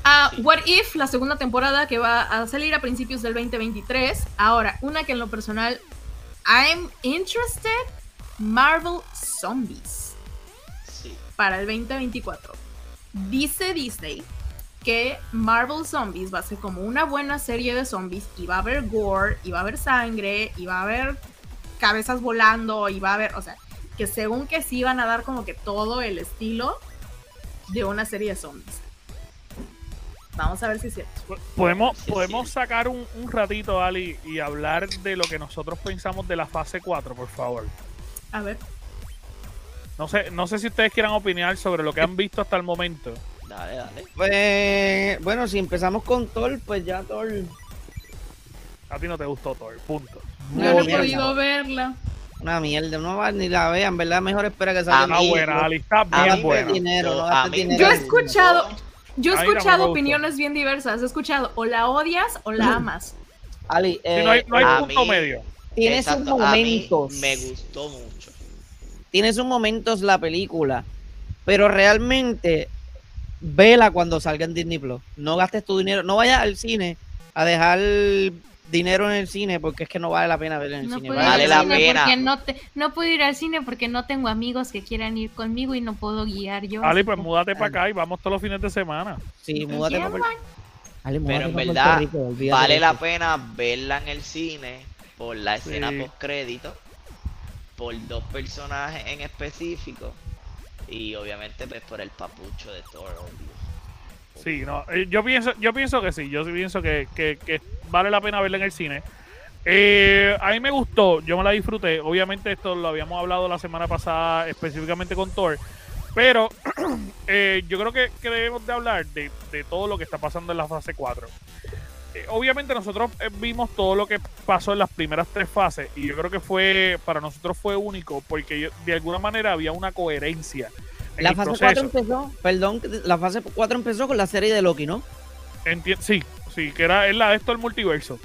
Uh, What If, la segunda temporada que va a salir a principios del 2023. Ahora, una que en lo personal, I'm interested Marvel Zombies. Para el 2024. Dice Disney que Marvel Zombies va a ser como una buena serie de zombies y va a haber gore, y va a haber sangre, y va a haber cabezas volando, y va a haber, o sea, que según que sí van a dar como que todo el estilo de una serie de zombies. Vamos a ver si es cierto. Podemos, podemos sacar un, un ratito, Ali, y hablar de lo que nosotros pensamos de la fase 4, por favor. A ver. No sé, no sé si ustedes quieran opinar sobre lo que han visto hasta el momento. Dale, dale. Pues, bueno, si empezamos con Thor, pues ya Thor. A ti no te gustó Thor, punto. No, he podido verla. Una mierda, no va ni la vean, ¿verdad? Mejor espera que A salga. Está mí- buena, Ali, está bien buena. dinero, no A dinero. Yo he escuchado, yo he no, escuchado opiniones bien diversas. He escuchado o la odias o la amas. Ali, Sí, eh, no hay, no hay punto mí- medio. tiene sus Exacto, a mí momentos. me gustó mucho. Tiene sus momentos la película, pero realmente vela cuando salga en Disney Plus. No gastes tu dinero, no vayas al cine a dejar dinero en el cine porque es que no vale la pena verla en el No cine. Vale la pena. no, te, no puedo ir al cine porque no tengo amigos que quieran ir conmigo y no puedo guiar yo. Ali, pues que- múdate para acá y vamos todos los fines de semana. Sí, múdate Ya, pa' Puerto- man. Ali, múdate Pero en verdad, Rico, vale la pena verla en el cine por la escena Sí. post crédito, por dos personajes en específico y obviamente pues por el papucho de Thor. Sí, no, eh, yo pienso, yo pienso que sí, yo pienso que, que- vale la pena verla en el cine. Eh, a mí me gustó, yo me la disfruté. Obviamente esto lo habíamos hablado la semana pasada específicamente con Thor, pero eh, yo creo que, que debemos de hablar de, de todo lo que está pasando en la fase 4. Eh, obviamente nosotros eh, vimos todo lo que pasó en las primeras tres fases y yo creo que fue para nosotros fue único porque yo- de alguna manera había una coherencia. En La el fase proceso. 4 empezó, perdón, la fase 4 empezó con la serie de Loki, ¿no? Enti- sí, sí, que era es la de esto del multiverso.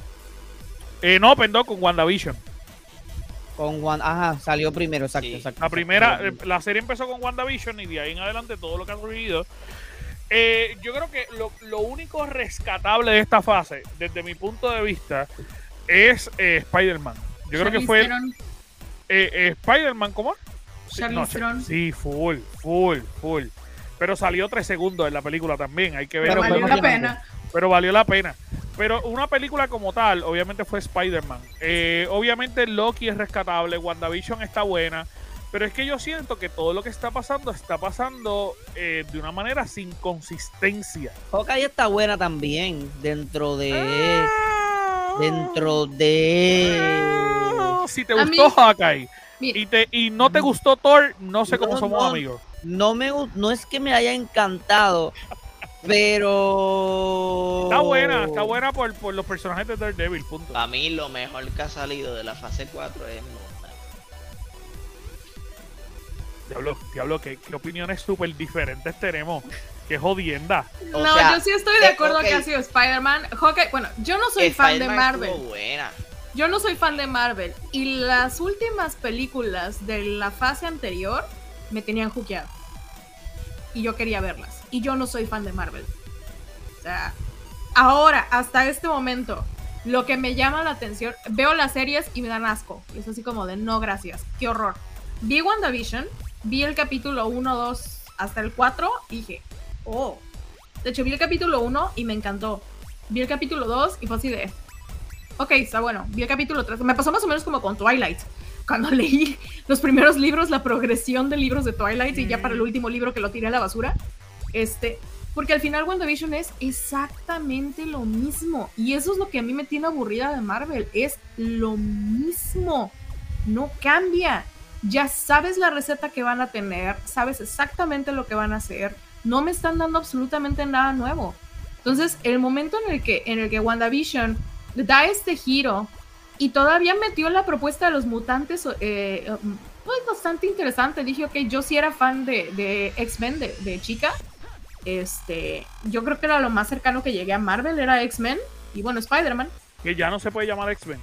Eh, no, perdón, con WandaVision. Con Juan, ajá, salió primero, exacto, Sí. exacto. La primera, eh, la serie empezó con WandaVision y de ahí en adelante todo lo que ha surgido. Eh, yo creo que lo, lo único rescatable de esta fase, desde mi punto de vista, es eh, Spider-Man. Yo creo que fue el- eh, eh, Spider-Man, ¿cómo? Sí, no, sí, full, full, full. Pero salió tres segundos en la película también, hay que ver. Pero valió la pena. pero valió la pena. Pero una película como tal, obviamente fue Spider-Man. Eh, obviamente Loki es rescatable, WandaVision está buena, pero es que yo siento que todo lo que está pasando está pasando eh, de una manera sin consistencia. Hawkeye está buena también dentro de Ah. dentro de Ah, Si te A gustó mí- Hawkeye Mira. y, te, y no te gustó Thor, no sé cómo No, somos no. amigos. no me no es que me haya encantado, pero Está buena, está buena por, por los personajes de Daredevil, punto. Para mí lo mejor que ha salido de la fase 4 es Diablo, diablo, ¿qué, qué opiniones súper diferentes tenemos. Qué jodienda. O no, sea, yo sí estoy de eh, acuerdo que ha sido Spider-Man. Bueno, yo no soy fan de Marvel. buena. Yo no soy fan de Marvel. Y las últimas películas de la fase anterior me tenían juqueado. Y yo quería verlas. Y yo no soy fan de Marvel. O sea, ahora, hasta este momento, lo que me llama la atención, veo las series y me dan asco. Es así como de no, gracias. Qué horror. Vi WandaVision, vi el capítulo 1, 2 hasta el 4 y dije, oh. De hecho, vi el capítulo 1 y me encantó. Vi el capítulo 2 y fue así de, ok, está bueno. Vi el capítulo 3. Me pasó más o menos como con Twilight. Cuando leí los primeros libros, la progresión de libros de Twilight y ya para el último libro que lo tiré a la basura. Este, porque al final WandaVision es exactamente lo mismo. Y eso es lo que a mí me tiene aburrida de Marvel. Es lo mismo. No cambia. Ya sabes la receta que van a tener. Sabes exactamente lo que van a hacer. No me están dando absolutamente nada nuevo. Entonces, el momento en el que, en el que WandaVision da este giro y todavía metió la propuesta de los mutantes, eh, pues bastante interesante. Dije, ok, yo sí era fan de, de X-Men de, de chica. Este, yo creo que era lo más cercano que llegué a Marvel, era X-Men y bueno, Spider-Man. Que ya no se puede llamar X-Men.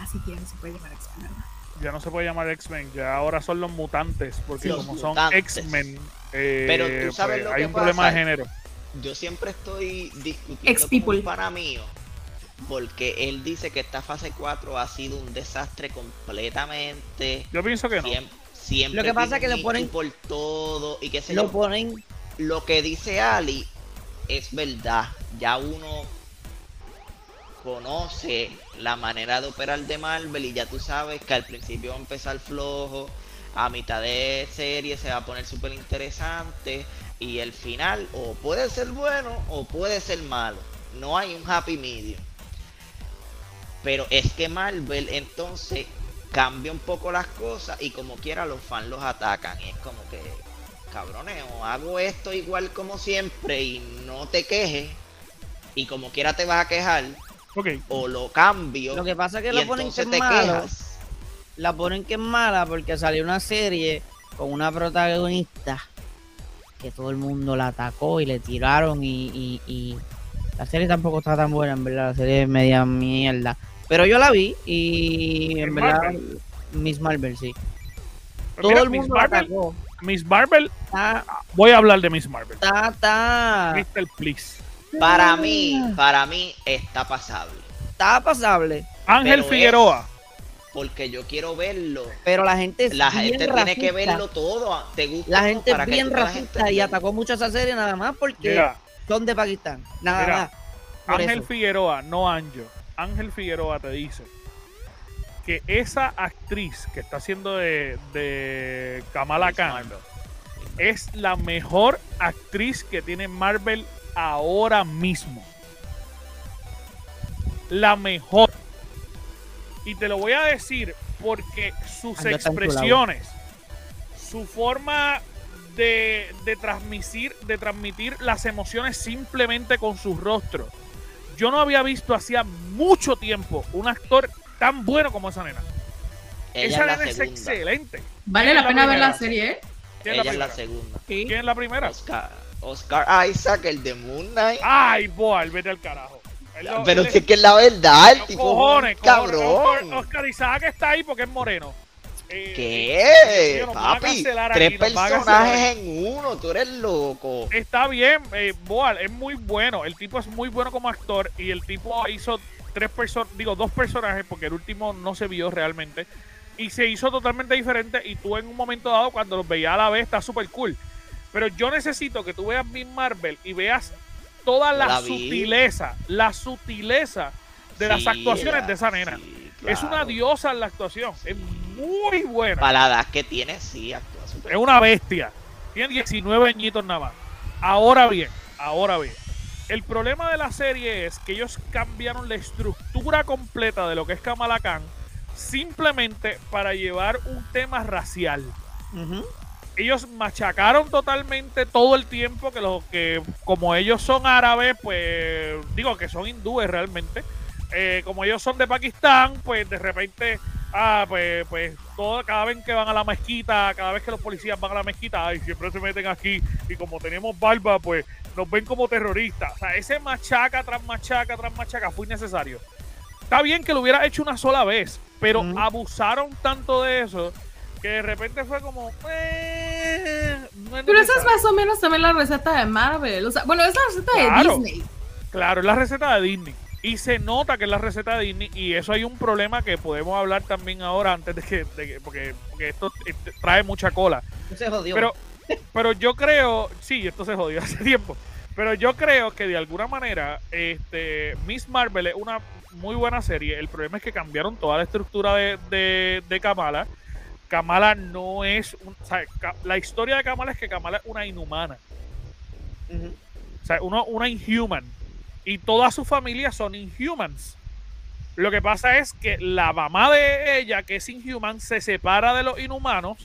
Así que se puede llamar X-Men. Ya no se puede llamar X-Men. Ya ahora son los mutantes. Porque Los como son. X-Men, eh, Pero tú sabes pues, lo hay que un problema de género. Yo siempre estoy discutiendo con un pana mío porque él dice que esta fase 4 ha sido un desastre completamente. Yo pienso que no. Siempre, siempre Lo que pasa es que Michu ponen- por todo y qué sé lo yo. ponen Lo que dice Ali es verdad. Ya uno conoce la manera de operar de Marvel y ya tú sabes que al principio va a empezar flojo, a mitad de serie se va a poner súper interesante y el final o puede ser bueno o puede ser malo. No hay un happy medium. Pero es que Marvel entonces cambia un poco las cosas y como quiera los fans los atacan. Y es como que, cabrones, o hago esto igual como siempre y no te quejes. Y como quiera te vas a quejar. O lo cambio. lo que pasa es que lo ponen que es quejas. la ponen que es mala porque salió una serie con una protagonista que todo el mundo la atacó y le tiraron y, y- y la serie tampoco está tan buena, en verdad, la serie es media mierda. Pero yo la vi y en Miss verdad Marvel. Miss Marvel, sí. Pero Todo mira, el Miss mundo la Marvel, atacó. Miss Marvel, Está, voy a hablar de Miss Marvel. está, está, Crystal, please. Para mí, para mí está pasable. está pasable, Ángel Pero Figueroa. Porque yo quiero verlo. pero la gente es La bien gente tiene que verlo todo. ¿Te gusta La gente es bien gente racista y atacó mucho esa serie nada más porque Mira, son de Pakistán. Nada Mira, más. Por Ángel eso. Figueroa, no Anjo. Ángel Figueroa te dice que esa actriz que está haciendo de, de Kamala Khan es la mejor actriz que tiene Marvel ahora mismo. La mejor. Y te lo voy a decir porque sus Ando expresiones, su forma de, de transmitir, de transmitir las emociones simplemente con su rostro. Yo no había visto hacía mucho tiempo un actor tan bueno como esa nena. Ella esa nena es excelente. Vale ¿Quién la pena ver la serie, ¿eh? ¿Quién Ella es es la segunda. ¿Quién es la primera? Oscar, Oscar Isaac, el de Moon Knight. Ay, boy, vete al carajo. Él lo- Pero él si es que es la verdad, el tipo cojones, cabrón. Oscar, Isaac está ahí porque es moreno. Eh, ¿Qué? tío, Papi, tres aquí, personajes en uno, tú eres loco. Está bien, eh, Boal, es muy bueno. El tipo es muy bueno como actor y el tipo hizo tres personas, digo, dos personajes porque el último no se vio realmente y se hizo totalmente diferente y tú en un momento dado cuando los veías a la vez está súper cool. Pero yo necesito que tú veas Miss Marvel y veas toda la, sutileza, la sutileza de las actuaciones la- de esa nena. sí, Es una diosa en la actuación, es muy buena. Para la edad que tiene, sí, actúa Es una bestia. Tiene 19 añitos nada más. Ahora bien, ahora bien. El problema de la serie es que ellos cambiaron la estructura completa de lo que es Kamala Khan simplemente para llevar un tema racial. Ellos machacaron totalmente todo el tiempo que los que como ellos son árabes, pues digo que son hindúes realmente. eh, como ellos son de Pakistán, pues de repente, ah, pues, pues todo, cada vez que van a la mezquita, cada vez que los policías van a la mezquita, ay, siempre se meten aquí y como tenemos barba, pues nos ven como terroristas. O sea, ese machaca tras machaca tras machaca fue innecesario. Está bien que lo hubiera hecho una sola vez, pero abusaron tanto de eso que de repente fue como. eh, no es Pero esa es más o menos también la receta de Marvel. O sea, bueno, es la receta Claro. de Disney. Claro, es la receta de Disney. Y se nota que es la receta de Disney. Y eso hay un problema que podemos hablar también ahora antes de que. de que- porque, porque esto eh, trae mucha cola. Se jodió. Pero, pero yo creo. Sí, esto se jodió hace tiempo. Pero yo creo que de alguna manera. Este, Miss Marvel es una muy buena serie. El problema es que cambiaron toda la estructura de, de, de Kamala. Kamala no es. un- o sea, Ka- la historia de Kamala es que Kamala es una inhumana. O sea, uno, una inhuman. Y toda su familia son inhumans. Lo que pasa es que la mamá de ella, que es inhuman, se separa de los inhumanos,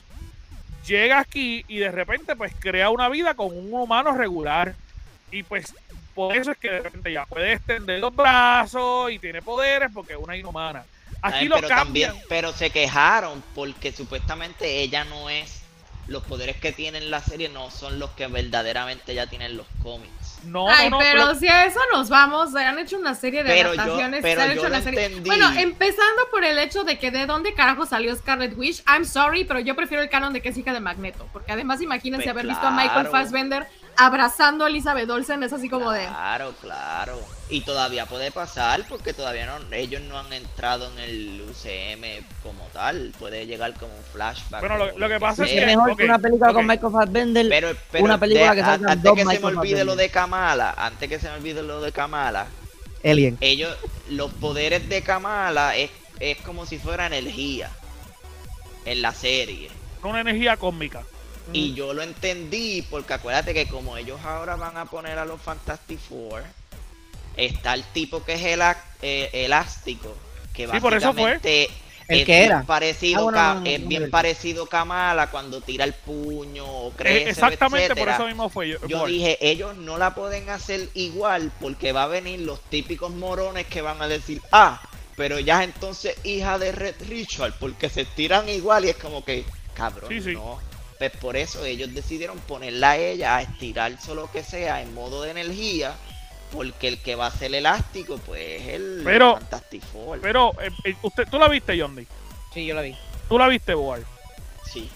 llega aquí y de repente pues crea una vida con un humano regular. Y pues por eso es que de repente ya puede extender los brazos y tiene poderes porque es una inhumana. Aquí Ay, lo pero cambian. también, pero se quejaron porque supuestamente ella no es los poderes que tiene en la serie no son los que verdaderamente ella tiene en los cómics. No, Ay, no, no. pero si a eso nos vamos, han hecho una serie de Pero yo- adaptaciones. pero se han yo hecho una serie. entendí. Bueno, empezando por el hecho de que de dónde carajo salió Scarlet Witch. I'm sorry, pero yo prefiero el canon de que es hija de Magneto. Porque además, imagínense Pues haber visto a Michael. Fassbender abrazando a Elizabeth Olsen. Es así como de. Claro, claro. Y todavía puede pasar porque todavía no ellos no han entrado en el UCM como tal. Puede llegar como un flashback. Bueno, lo- que pasa es Es que- sea. mejor ok, que una película con. Michael Fassbender. Pero, pero una película de- que a- salgan antes dos que se me olvide lo de Kamala, antes que se me olvide lo de Kamala, Alien. ellos, los poderes de Kamala es, es como si fuera energía en la serie. Una energía cósmica. Y yo lo entendí porque acuérdate que como ellos ahora van a poner a los Fantastic Four, está el tipo que es ela- eh, elástico, que Sí, por eso fue. básicamente El es que bien era. parecido Ah, bueno, Ka- no, no, es no, bien parecido Kamala cuando tira el puño o Eh, crece, exactamente por eso mismo fue yo. Yo dije, ellos no la pueden hacer igual porque va a venir los típicos morones que van a decir, ah, pero ya es entonces hija de Red Richard, porque se tiran igual y es como que, cabrón, Sí, sí. no. Pues por eso ellos decidieron ponerla a ella a estirar solo que sea en modo de energía, porque el que va a ser elástico, pues es el Pero- Fantastic Four. Pero, eh, eh, usted, ¿tú la viste, Yondi? Sí, yo la vi. ¿Tú la viste, Boar? Sí.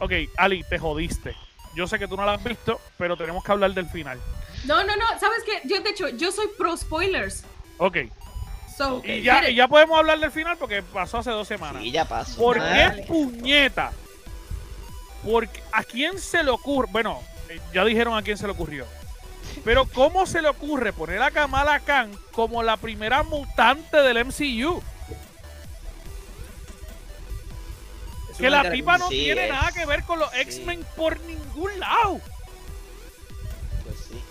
Ok, Ali, te jodiste. Yo sé que tú no la has visto, pero tenemos que hablar del final. No, no, no. ¿Sabes qué? Yo, de hecho, yo soy pro spoilers. Ok. So, Ok. Y ya, y ya podemos hablar del final porque pasó hace dos semanas. Sí, ya pasó. ¿Por Dale. qué puñeta? Porque a quién se le ocurre, bueno, eh, ya dijeron a quién se le ocurrió. Pero ¿cómo se le ocurre poner a Kamala Khan como la primera mutante del MCU? Es Que la tipa no Sí, tiene es- nada que ver con los sí. X-Men por ningún lado. Pues sí.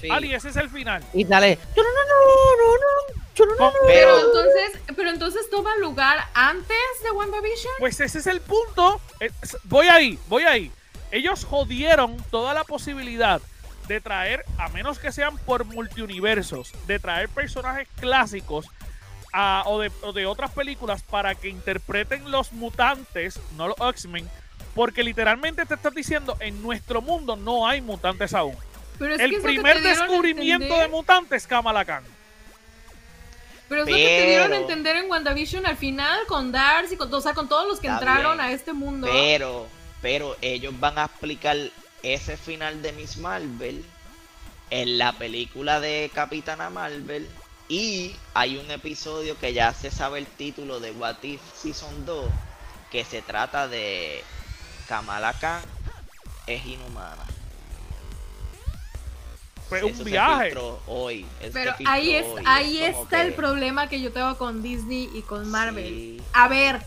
Sí. Ali, ese es el final. Y sale. "No, no, no, no, no, Con- Pero Pero, entonces, pero entonces toma lugar antes de WandaVision. Pues ese es el punto. Eh, Voy ahí, voy ahí. Ellos jodieron toda la posibilidad de traer, a menos que sean por multiuniversos, de traer personajes clásicos a- o, de, o de otras películas para que interpreten los mutantes, no los X-Men, porque literalmente te estás diciendo, en nuestro mundo no hay mutantes aún. Pero es El es lo que primer descubrimiento de entender. mutantes, Kamala Khan. Pero es lo que te dieron a entender en WandaVision al final con Darcy, con, o sea, con todos los que entraron bien. a este mundo. pero, pero ellos van a explicar ese final de Miss Marvel en la película de Capitana Marvel. Y hay un episodio que ya se sabe el título de What If Season 2, que se trata de Kamala Khan es inhumana. Fue un viaje. hoy. Pero ahí es, hoy, ahí es está el problema que yo tengo con Disney y con Marvel. Sí, A ver.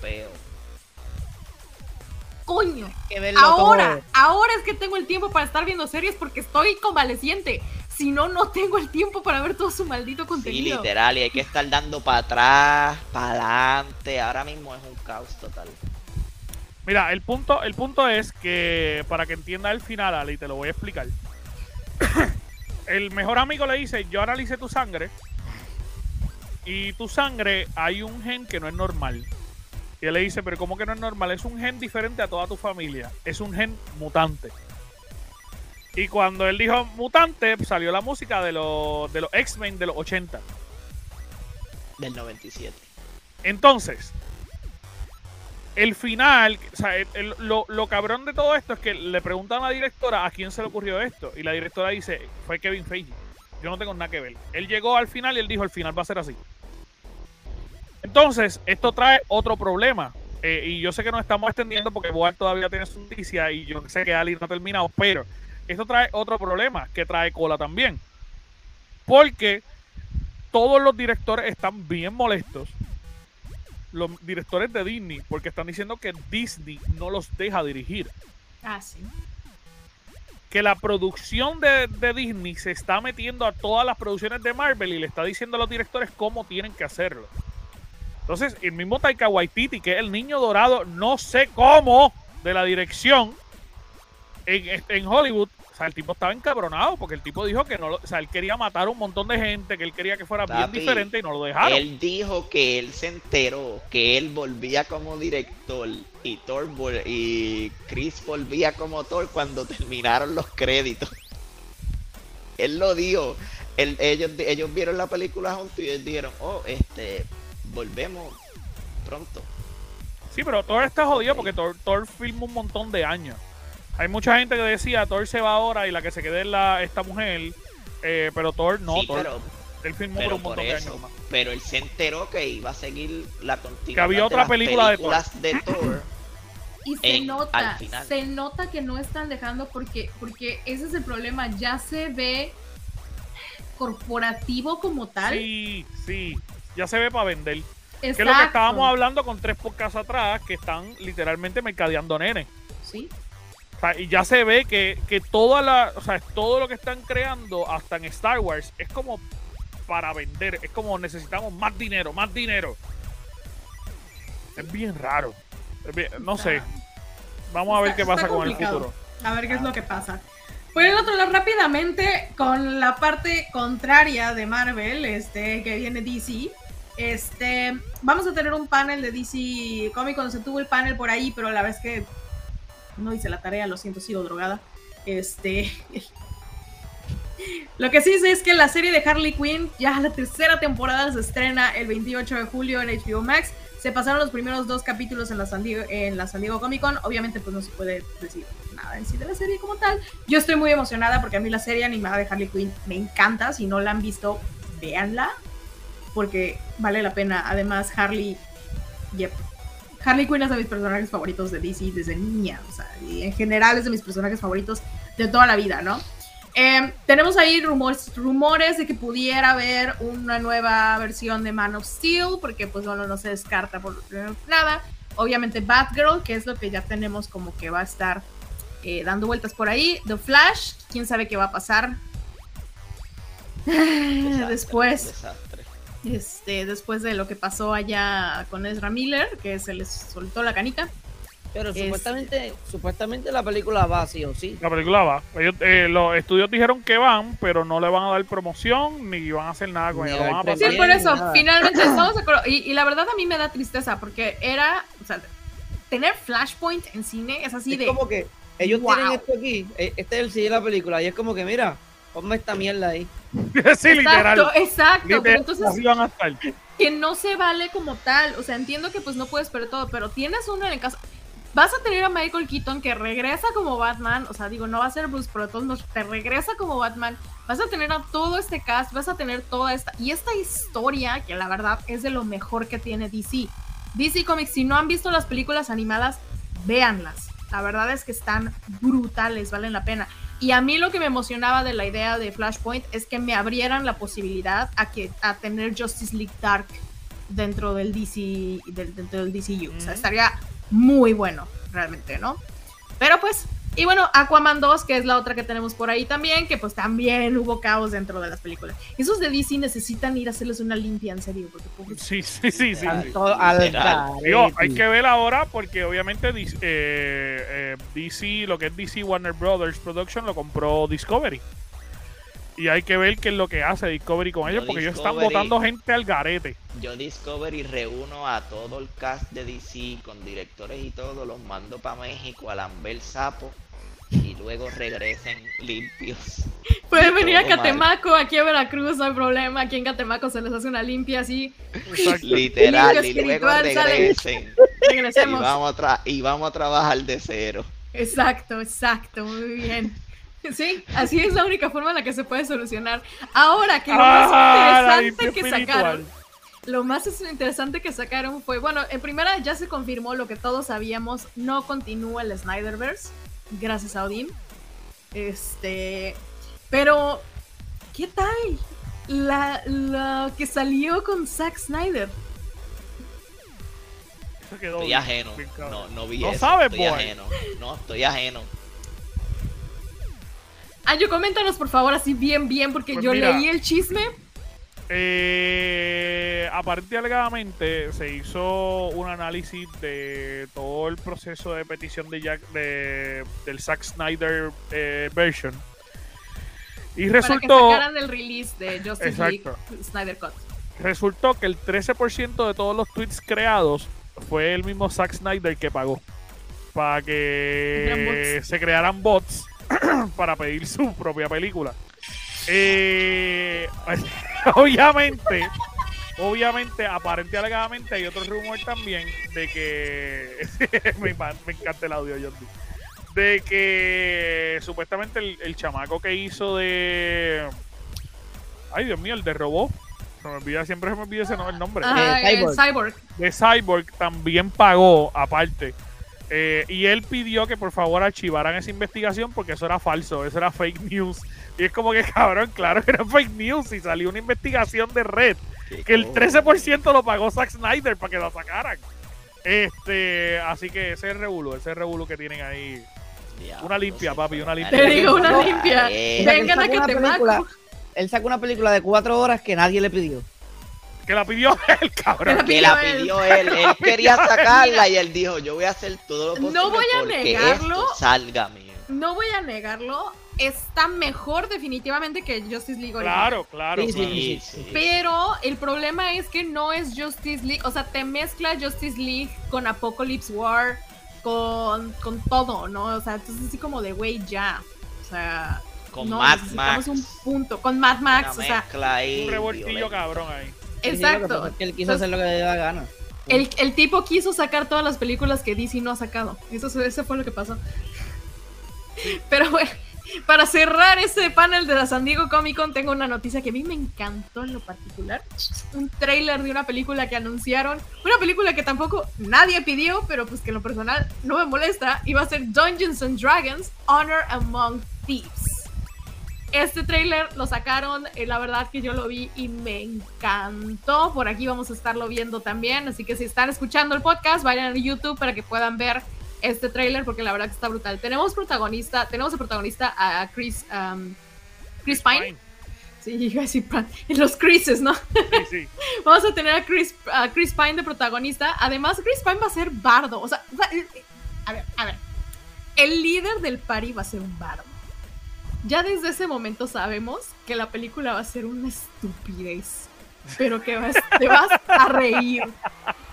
Coño. que verlo Ahora, todo. ahora es que tengo el tiempo para estar viendo series porque estoy convaleciente. Si no, no tengo el tiempo para ver todo su maldito Sí, contenido. literal, y hay que estar dando para atrás, para adelante. Ahora mismo es un caos total. Mira, el punto, el punto es que para que entienda el final, Ali, te lo voy a explicar. el mejor amigo le dice, yo analicé tu sangre y tu sangre hay un gen que no es normal. Y él le dice, pero ¿cómo que no es normal? Es un gen diferente a toda tu familia. Es un gen mutante. Y cuando él dijo mutante, salió la música de los, de los X-Men de los 80. Del 97. Entonces, el final, o sea, el- el- lo, lo cabrón de todo esto es que le preguntan a la directora a quién se le ocurrió esto. Y la directora dice, fue Kevin Feige. Yo no tengo nada que ver. Él llegó al final y él dijo, el final va a ser así. Entonces, esto trae otro problema. Eh, y yo sé que nos estamos extendiendo porque Boar todavía tiene su noticia y yo sé que Ali no ha terminado, pero esto trae otro problema que trae cola también. Porque todos los directores están bien molestos los directores de Disney porque están diciendo que Disney no los deja dirigir. Ah, sí. Que la producción de, de Disney se está metiendo a todas las producciones de Marvel y le está diciendo a los directores cómo tienen que hacerlo. Entonces, el mismo Taika Waititi, que es el niño dorado, no sé cómo, de la dirección en, en Hollywood, o sea, el tipo estaba encabronado porque el tipo dijo que no, lo- o sea, él quería matar a un montón de gente, que él quería que fuera bien diferente y no lo dejaron. Él dijo que él se enteró que él volvía como director y Thor y Chris volvía como Thor cuando terminaron los créditos. Él lo dijo. Él- ellos, ellos vieron la película juntos y ellos dijeron, oh, este, volvemos pronto. Sí, pero Thor está jodido porque Thor, Thor filma un montón de años. Hay mucha gente que decía Thor se va ahora y la que se quede es la, esta mujer. eh, pero Thor no, Sí, Thor, pero, él filmó por pero un por montón de años más. Pero él se enteró que iba a seguir la continuidad. Que había otra película de Thor. películas de Thor. Y se En- nota, se nota que no están dejando porque, porque ese es el problema. Ya se ve corporativo como tal. Sí, sí, ya se ve para vender. Que es lo que estábamos hablando con tres podcasts atrás, que están literalmente mercadeando nenes. Sí. O sea, y ya se ve que, que toda la, o sea, todo lo que están creando, hasta en Star Wars, es como para vender. Es como necesitamos más dinero, más dinero. Es bien raro. Es bien- no sé. Vamos a ver está- qué pasa con el futuro. A ver qué es lo que pasa. Por el otro lado, rápidamente, con la parte contraria de Marvel, este, que viene DC, Este, vamos a tener un panel de DC Comic Con, se tuvo el panel por ahí, pero la vez que no hice la tarea, lo siento, sigo drogada. Este, lo que sí sé es que la serie de Harley Quinn, ya la tercera temporada se estrena el 28 de julio en HBO Max. Se pasaron los primeros dos capítulos en la San Diego, en la San Diego Comic Con. Obviamente, pues no se puede decir nada en sí de la serie como tal. Yo estoy muy emocionada porque a mí la serie animada de Harley Quinn me encanta. Si no la han visto, véanla. Porque vale la pena. Además, Harley. Yep. Harley Quinn es de mis personajes favoritos de DC desde niña. O sea, y en general es de mis personajes favoritos de toda la vida, ¿no? Eh, tenemos ahí rumores, rumores de que pudiera haber una nueva versión de Man of Steel, porque pues bueno, no se descarta por nada. Obviamente Batgirl, que es lo que ya tenemos como que va a estar eh, dando vueltas por ahí. The Flash, quién sabe qué va a pasar. Desastre, después, desastre. Este, después de lo que pasó allá con Ezra Miller, que se les soltó la canica. Pero Es- supuestamente, supuestamente la película va sí o sí. La película va. Ellos, eh, los estudios dijeron que van, pero no le van a dar promoción ni van a hacer nada con ella. Sí, por eso, nada. finalmente estamos de acuerdo. Y, y la verdad a mí me da tristeza porque era, o sea, tener Flashpoint en cine es así es de... como que ellos Wow. tienen esto aquí, eh, este es el sí de la película, y es como que, mira, ponme esta mierda ahí. sí, literal. Exacto, exacto. Pero entonces, así van a estar. que no se vale como tal. O sea, entiendo que pues no puedes perder todo, pero tienes uno en el caso. Vas a tener a Michael Keaton que regresa como Batman. O sea, digo, no va a ser Bruce, pero todos modos te regresa como Batman. Vas a tener a todo este cast, vas a tener toda esta. Y esta historia, que la verdad es de lo mejor que tiene DC. DC Comics, si no han visto las películas animadas, véanlas. La verdad es que están brutales, valen la pena. Y a mí lo que me emocionaba de la idea de Flashpoint es que me abrieran la posibilidad a, que, a tener Justice League Dark dentro del DC del, dentro del DCU. O sea, estaría muy bueno, realmente, ¿no? Pero pues, y bueno, Aquaman 2, que es la otra que tenemos por ahí también, que pues también hubo caos dentro de las películas. Esos de DC necesitan ir a hacerles una limpia, en serio, porque pues, Sí, sí, sí, sí. Al al. Digo, hay que ver ahora porque obviamente DC, eh, eh, DC, lo que es DC Warner Brothers Production lo compró Discovery. Y hay que ver qué es lo que hace Discovery con ellos porque ellos están votando gente al garete. Yo Discovery reúno a todo el cast de DC con directores y todo, los mando para México a lamber sapo y luego regresen limpios. Pueden venir a mal. Catemaco, aquí a Veracruz, no hay problema. Aquí en Catemaco se les hace una limpia así. Literal, y luego regresen. Y Regresemos. vamos, a y vamos a trabajar de cero. Exacto, exacto, muy bien. Sí, así es la única forma en la que se puede solucionar. Ahora que lo Ah, más interesante que espiritual. sacaron, lo más interesante que sacaron fue, bueno, en primera ya se confirmó lo que todos sabíamos, no continúa el Snyderverse, gracias a Odin. Este, pero ¿qué tal la, la que salió con Zack Snyder? Eso quedó Estoy ajeno. No, no vi No eso. sabes, estoy boy. ajeno. No, estoy ajeno. Ayo, coméntanos por favor así bien, bien, porque Pues yo mira. leí el chisme. Eh, aparte alegadamente se hizo un análisis de todo el proceso de petición de Jack de, del Zack Snyder eh, version y Para que resultó sacaran el release de Justice Exacto. League Snyder Cut. resultó que el 13% de todos los tweets creados fue el mismo Zack Snyder que pagó para que se crearan bots para pedir su propia película. Eh, obviamente, obviamente, aparente y alegadamente hay otro rumor también de que me, encanta el audio, Jordi. De que supuestamente el, el chamaco que hizo de. Ay, Dios mío, el de robot. Se me olvida, siempre se me olvida ese el nombre. Ajá, Eh, el Cyborg. Cyborg. de Cyborg también pagó aparte. Eh, y él pidió que por favor archivaran esa investigación porque eso era falso, eso era fake news. Y es como que cabrón, claro que era fake news y salió una investigación de red que el 13% lo pagó Zack Snyder para que la sacaran. Este, así que ese es el revuelo, ese es el revuelo que tienen ahí. Una limpia, papi, una limpia. Te digo una No, limpia. eh, sea, que él Catemaco. película- Él sacó una película de cuatro horas que nadie le pidió. Que la pidió el cabrón. que la pidió él. él. Él quería sacarla y él dijo, yo voy a hacer todo lo posible No voy a porque negarlo. esto salga mío. No voy a negarlo. Está mejor definitivamente que Justice League original. Claro, claro. Sí, claro. Sí, sí. sí. Pero el problema es que no es Justice League, o sea, te mezcla Justice League con Apocalypse War, con, con todo, ¿no? O sea, entonces así como de, güey, ya. O sea, Con no, Mad Max. un punto. Con Mad Max, Una o sea, ahí Un revoltillo cabrón ahí. Exacto. pasa es que él quiso Entonces, hacer lo que le dio la gana. el, el tipo quiso sacar todas las películas que DC no ha sacado. Eso, eso fue lo que pasó. Pero bueno, para cerrar este panel de la San Diego Comic Con, tengo una noticia que a mí me encantó en lo particular. Un trailer de una película que anunciaron. Una película que tampoco nadie pidió, pero pues que en lo personal no me molesta. Iba a ser Dungeons and Dragons Honor Among Thieves. Este trailer lo sacaron, eh, la verdad que yo lo vi y me encantó. Por aquí vamos a estarlo viendo también. Así que si están escuchando el podcast, vayan a YouTube para que puedan ver este trailer porque la verdad que está brutal. Tenemos protagonista, tenemos de protagonista a Chris, um, Chris Pine. Sí, iba a decir Pine. En los Chrises, ¿no? Sí, sí. Vamos a tener a Chris, a Chris Pine de protagonista. Además, Chris Pine va a ser bardo. O sea, eh, eh, a ver, a ver. El líder del party va a ser un bardo. Ya desde ese momento sabemos que la película va a ser una estupidez. Pero que vas, te vas a reír.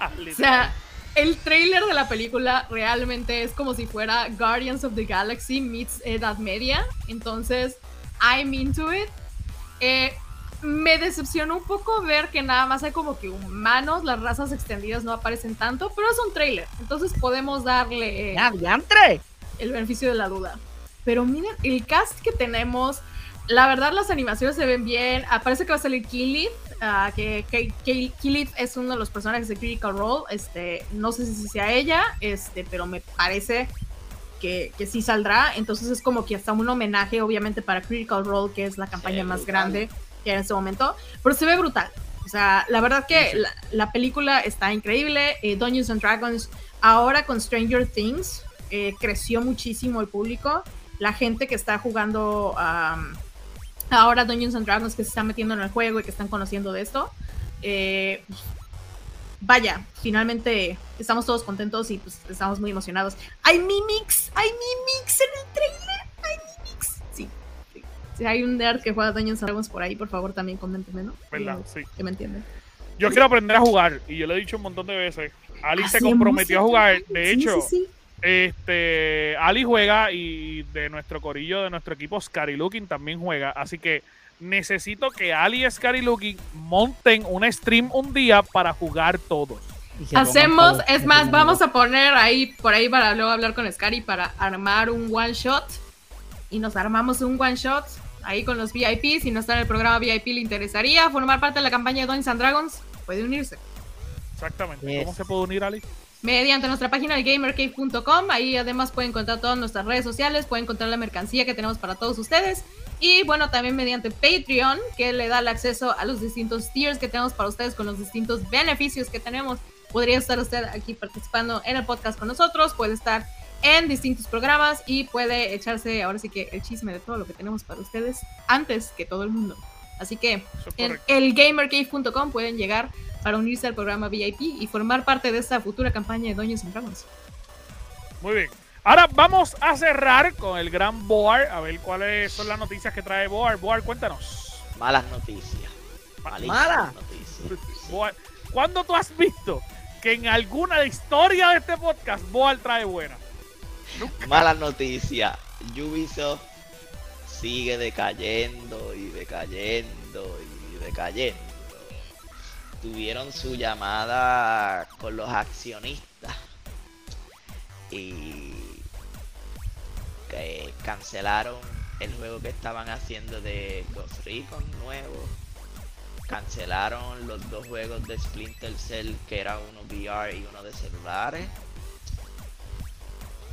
O sea, el trailer de la película realmente es como si fuera Guardians of the Galaxy meets Edad Media. Entonces, I'm into it. Eh, me decepcionó un poco ver que nada más hay como que humanos, las razas extendidas no aparecen tanto, pero es un trailer. Entonces podemos darle eh, el beneficio de la duda. Pero miren, el cast que tenemos, la verdad las animaciones se ven bien. Ah, parece que va a salir Killith, ah, que, que, que es uno de los personajes de Critical Role. Este, no sé si sea ella, este, pero me parece que, que sí saldrá. Entonces es como que hasta un homenaje, obviamente, para Critical Role, que es la campaña más brutal. grande que hay en este momento. Pero se ve brutal. O sea, la verdad que Sí, la, la película está increíble. Eh, Dungeons and Dragons, ahora con Stranger Things, eh, creció muchísimo el público. La gente que está jugando ahora Dungeons and Dragons, que se están metiendo en el juego y que están conociendo de esto. eh, vaya, finalmente estamos todos contentos y pues estamos muy emocionados. ¡Hay mimics! ¡Hay mimics en el trailer! ¡Hay mimics! Sí. sí. Si hay un nerd que juega Dungeons and Dragons por ahí, por favor también coméntenme, ¿no? ¿Verdad? Que- Sí. Que me entienden. Yo quiero aprender a jugar y yo lo he dicho un montón de veces. Ali se comprometió a jugar. De hecho, sí, sí. Este Ali juega y de nuestro corillo, de nuestro equipo, Scary Looking también juega. Así que necesito que Ali y Scary Looking monten un stream un día para jugar todos. Hacemos, es más, vamos a poner ahí, por ahí para luego hablar con Scary para armar un one shot. Y nos armamos un one shot ahí con los VIP. Si no está en el programa VIP, le interesaría formar parte de la campaña de Dungeons and Dragons, puede unirse. Exactamente. Yes. ¿Cómo se puede unir, Ali? Mediante nuestra página de gamercave.com, ahí además pueden encontrar todas nuestras redes sociales, pueden encontrar la mercancía que tenemos para todos ustedes. Y bueno, también mediante Patreon, que le da el acceso a los distintos tiers que tenemos para ustedes con los distintos beneficios que tenemos. Podría estar usted aquí participando en el podcast con nosotros, puede estar en distintos programas y puede echarse ahora sí que el chisme de todo lo que tenemos para ustedes antes que todo el mundo. Así que en elgamercave.com pueden llegar para unirse al programa VIP y formar parte de esta futura campaña de Dungeons and Dragons. Muy bien. Ahora vamos a cerrar con el gran Boar, a ver cuáles son las noticias que trae Boar. Boar, cuéntanos. Malas noticias. Malísimas Mala. noticias. Boar, ¿cuándo tú has visto que en alguna historia de este podcast Boar trae buena? Malas noticias. Ubisoft sigue decayendo y decayendo y decayendo. Tuvieron su llamada con los accionistas y que cancelaron el juego que estaban haciendo de Ghost Recon nuevo. Cancelaron los dos juegos de Splinter Cell que era uno VR y uno de celulares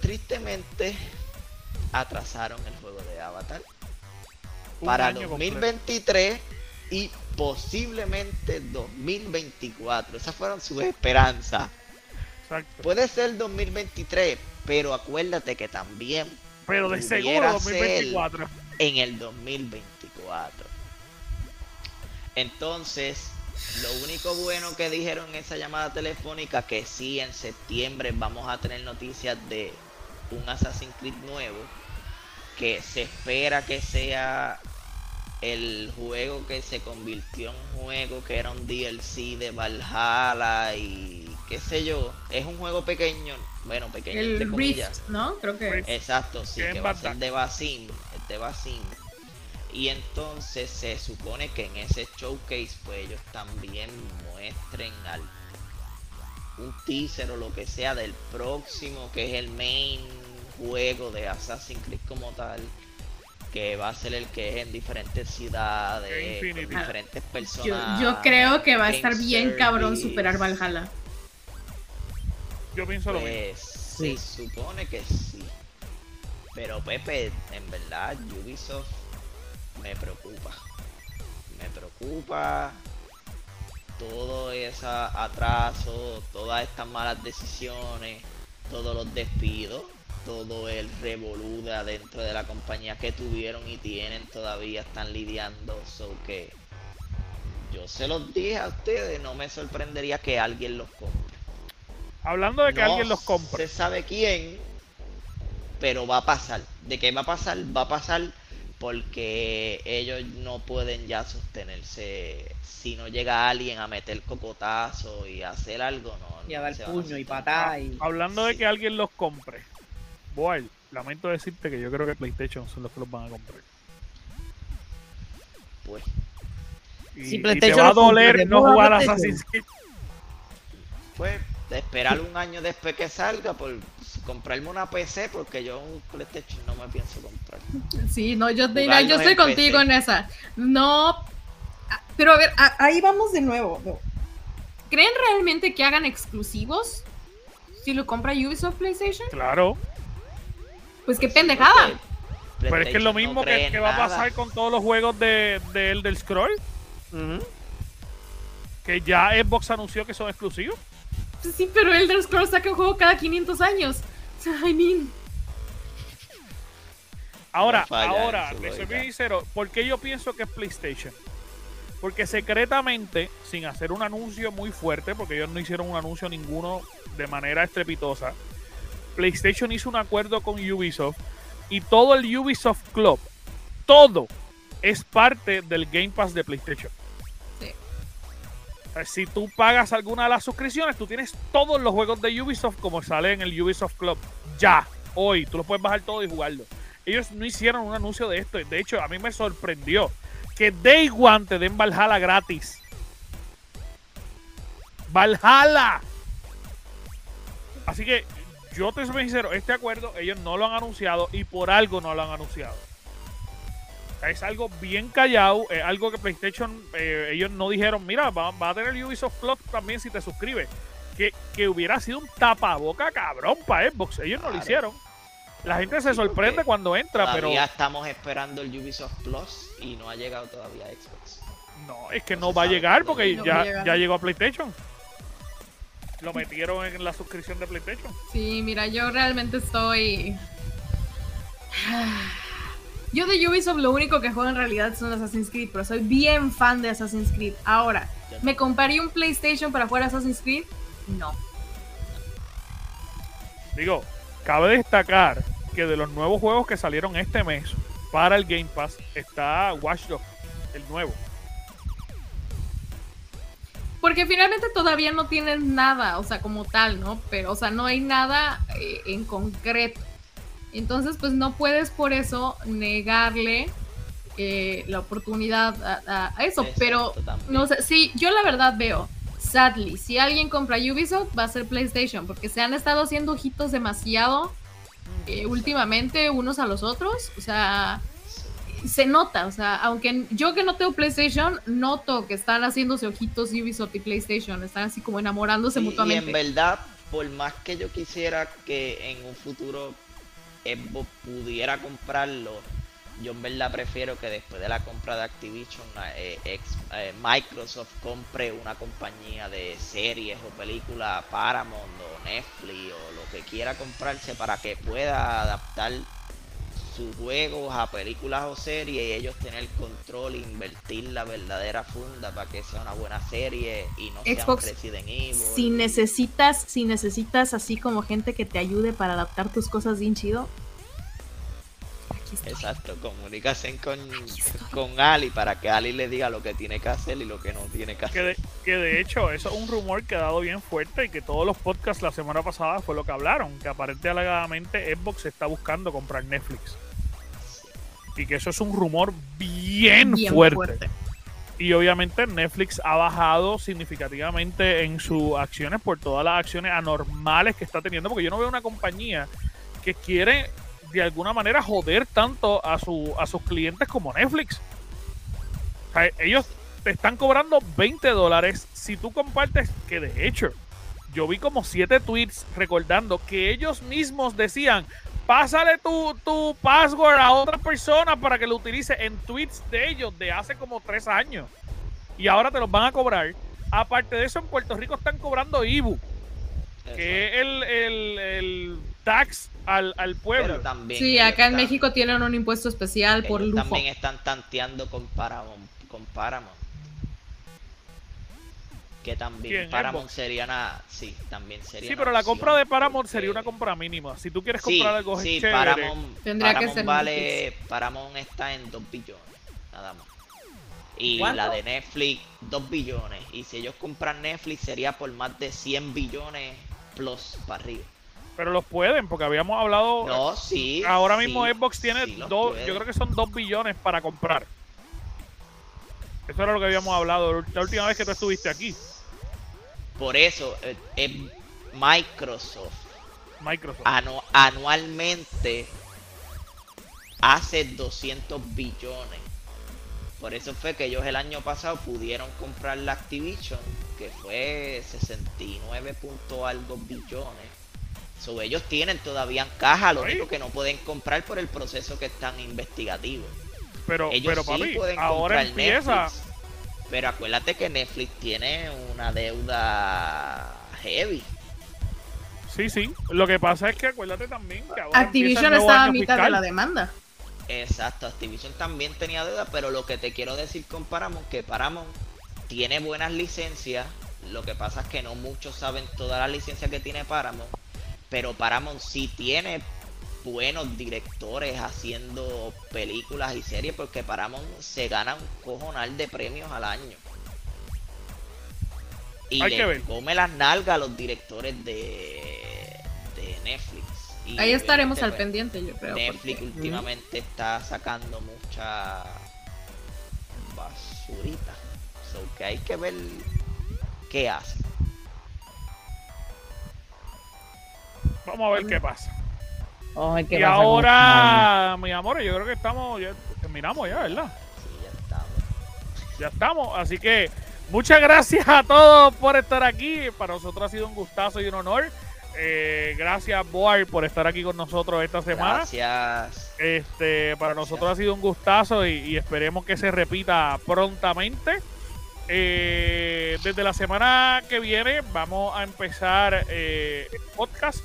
tristemente atrasaron el juego de Avatar para año completo. 2023 y posiblemente 2024. Esas fueron sus esperanzas. Exacto. Puede ser 2023, pero acuérdate que también Pero de seguro pudiera ser 2024. en el 2024. Entonces, lo único bueno que dijeron en esa llamada telefónica que sí en septiembre vamos a tener noticias de un Assassin's Creed nuevo que se espera que sea el juego que se convirtió en un juego que era un DLC de Valhalla y qué sé yo, es un juego pequeño, bueno, pequeño entre El comillas. Rift, ¿no? Creo que Rift. Exacto, sí, Que va a ser de Basim, de Basim. Y entonces se supone que en ese showcase pues ellos también muestren al un teaser o lo que sea del próximo que es el main juego de Assassin's Creed como tal que va a ser el que es en diferentes ciudades con diferentes personas yo creo que va a game estar bien cabrón superar Valhalla. Yo pienso lo mismo. Pues Sí. se supone que sí. Pero Pepe, en verdad, Ubisoft me preocupa. Me preocupa todo ese atraso, todas estas malas decisiones, todos los despidos, todo el revolú de adentro de la compañía que tuvieron y tienen todavía están lidiando. So que yo se los dije a ustedes, no me sorprendería que alguien los compre. Hablando de que No alguien los compre. Se sabe quién, pero va a pasar. ¿De qué va a pasar? Va a pasar porque ellos no pueden ya sostenerse. Si no llega alguien a meter cocotazo y hacer algo, no. Y a dar puño y patada y... Hablando de que alguien los compre. Boy, lamento decirte que yo creo que PlayStation son los que los van a comprar. Pues, Y, Si y te PlayStation va a doler no jugar PlayStation. Assassin's Creed. pues, de esperar un año después que salga, por comprarme una PC, porque yo un PlayStation no me pienso comprar. Sí, no, yo, yo estoy en contigo PC. en esa. No. ah, Pero a ver, a- ahí vamos de nuevo. no. ¿Creen realmente que hagan exclusivos? Si lo compra Ubisoft PlayStation, Claro, pues qué pendejada. pero es que es lo no mismo que, va a pasar con todos los juegos de, de Elder Scroll, que ya Xbox anunció que son exclusivos. Pues Sí, pero Elder Scrolls saca un juego cada 500 años. O sea, I mean, Ahora, No falla en ahora, les soy bien sincero, ¿por qué yo pienso que es PlayStation? Porque secretamente, sin hacer un anuncio muy fuerte, porque ellos no hicieron un anuncio ninguno de manera estrepitosa, PlayStation hizo un acuerdo con Ubisoft y todo el Ubisoft Club, todo es parte del Game Pass de PlayStation. Sí. Si tú pagas alguna de las suscripciones, tú tienes todos los juegos de Ubisoft como sale en el Ubisoft Club. Ya, hoy, tú los puedes bajar todo y jugarlo. Ellos no hicieron un anuncio de esto. De hecho, a mí me sorprendió que Day One te den Valhalla gratis. Valhalla. Así que yo te soy sincero, este acuerdo ellos no lo han anunciado y por algo no lo han anunciado. Es algo bien callado, es algo que PlayStation, eh, ellos no dijeron, mira, va, va a tener Ubisoft Club también si te suscribes. Que, que hubiera sido un tapaboca cabrón para Xbox. Ellos no lo hicieron. La gente se Sí, sorprende cuando entra, pero Todavía estamos esperando el Ubisoft Plus y no ha llegado todavía a Xbox. no, es que no va a llegar porque. No a ya, llegar. ya llegó a PlayStation. Lo metieron en la suscripción de PlayStation. sí, mira, yo realmente estoy. Yo de Ubisoft lo único que juego en realidad son Assassin's Creed, pero soy bien fan de Assassin's Creed. Ahora, ¿me compraría un PlayStation para jugar Assassin's Creed? No. Digo, cabe destacar que de los nuevos juegos que salieron este mes para el Game Pass está Watch Dogs, el nuevo. Porque finalmente todavía no tienen nada, o sea, como tal, ¿no? Pero, o sea, no hay nada eh, en concreto. Entonces, pues no puedes por eso negarle eh, la oportunidad a, eso. Pero, también. no sé, sí, yo la verdad veo, sadly, si alguien compra Ubisoft, va a ser PlayStation, porque se han estado haciendo ojitos demasiado eh, últimamente unos a los otros. O sea, se nota, o sea, aunque yo que no tengo PlayStation, noto que están haciéndose ojitos Ubisoft y PlayStation, están así como enamorándose Sí, mutuamente. Y en verdad, por más que yo quisiera que en un futuro Xbox pudiera comprarlo, yo en verdad prefiero que después de la compra de Activision, eh, ex- eh, Microsoft compre una compañía de series o películas, Paramount o Netflix o lo que quiera comprarse para que pueda adaptar sus juegos a películas o series y ellos tener control e invertir la verdadera funda para que sea una buena serie y no Xbox, sea un Resident Evil. Si necesitas, si necesitas así como gente que te ayude para adaptar tus cosas bien chido, aquí estoy. Exacto, comunicasen con, con Ali para que Ali le diga lo que tiene que hacer y lo que no tiene que Que hacer. de, que de hecho, eso es un rumor que ha dado bien fuerte y que todos los podcasts la semana pasada fue lo que hablaron. Que aparentemente alegadamente Xbox está buscando comprar Netflix. Y que eso es un rumor bien, Bien fuerte. fuerte. Y obviamente Netflix ha bajado significativamente en sus acciones por todas las acciones anormales que está teniendo. Porque yo no veo una compañía que quiere de alguna manera joder tanto a, su, a sus clientes como Netflix. O sea, ellos te están cobrando 20 dólares si tú compartes, que de hecho, yo vi como 7 tweets recordando que ellos mismos decían, pásale tu, tu password a otra persona para que lo utilice en tweets de ellos de hace como 3 años. Y ahora te los van a cobrar. Aparte de eso, en Puerto Rico están cobrando IBU, que es el, el- el tax al, al pueblo. Pero también Sí, acá en están- México tienen un impuesto especial por lujo. también están tanteando con Paramount. Con Paramount. Que también ¿Quién? Paramount Xbox? sería una. Sí, también sería Sí, pero la compra de Paramount porque- sería una compra mínima. Si tú quieres Sí, comprar algo sí, chévere, Paramount, Tendría que Paramount ser vale, Paramount está en 2 billones, nada más. Y ¿Cuánto? la de Netflix, 2 billones. Y si ellos compran Netflix sería por más de 100 billones plus para arriba. pero los pueden, porque habíamos hablado. No, sí. ahora sí, mismo Xbox tiene sí dos, yo creo que son 2 billones para comprar. Eso era lo que habíamos hablado la última vez que tú estuviste aquí, Por eso, eh, es Microsoft Microsoft. anu- anualmente hace 200 billones. Por eso fue que ellos el año pasado pudieron comprar la Activision, que fue 69 punto algo billones. So, ellos tienen todavía en caja, lo único que no pueden comprar por el proceso que están investigativo. pero, Ellos pero sí papi, pueden ahora comprar empieza. Netflix. Pero acuérdate que Netflix tiene una deuda heavy. Sí, sí. Lo que pasa es que acuérdate también que ahora Activision está a mitad de la demanda. Exacto, Activision también tenía deuda, pero lo que te quiero decir con Paramount, que Paramount tiene buenas licencias, lo que pasa es que no muchos saben todas las licencias que tiene Paramount, pero Paramount sí tiene buenos directores haciendo películas y series, porque Paramount se gana un cojonal de premios al año. Y Hay que le ver. come las nalgas a los directores de, de Netflix. Y Ahí estaremos al pues, pendiente, yo creo. Netflix porque- últimamente está sacando mucha basurita. So que hay que ver qué hace. Vamos a ver qué pasa. Y ahora, mi amor, yo creo que estamos, ya terminamos ya, ¿verdad? Sí, ya estamos. Ya estamos, así que muchas gracias a todos por estar aquí. Para nosotros ha sido un gustazo y un honor. Eh, gracias, Boar, por estar aquí con nosotros esta semana. Gracias. Este, para nosotros ha sido un gustazo y, y esperemos que se repita prontamente. Eh, desde la semana que viene vamos a empezar eh, el podcast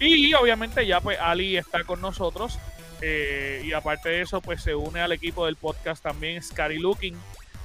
y obviamente ya pues Ali está con nosotros eh, y aparte de eso pues se une al equipo del podcast también Scary Looking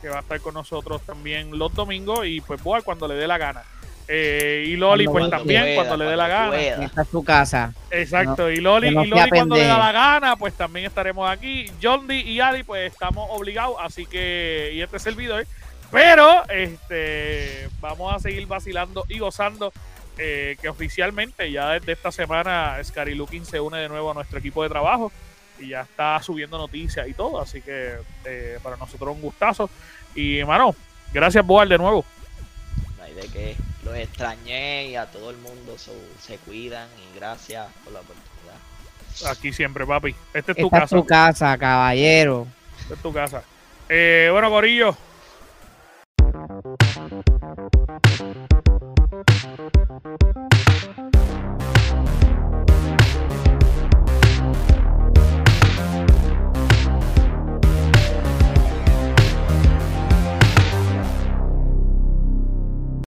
que va a estar con nosotros también los domingos y pues Boa cuando le dé la gana. Eh, y Loli Cuando pues pueda, también cuando le dé la gana. Esta es tu casa. Exacto, y Loli, y Loli cuando le da la gana, pues también estaremos aquí. John D y Adi, pues estamos obligados, así que, y este servidor. Pero, este, vamos a seguir vacilando y gozando. Eh, que oficialmente ya desde esta semana Scary Looking se une de nuevo a nuestro equipo de trabajo y ya está subiendo noticias y todo, así que eh, para nosotros un gustazo. Y, hermano, gracias, Boal, de nuevo. No hay de qué. Los extrañé y a todo el mundo so- se cuidan y gracias por la oportunidad. Aquí siempre, papi. Esta es tu Esta es casa. tu casa, caballero. Esta es tu casa. Eh, bueno, Corillo.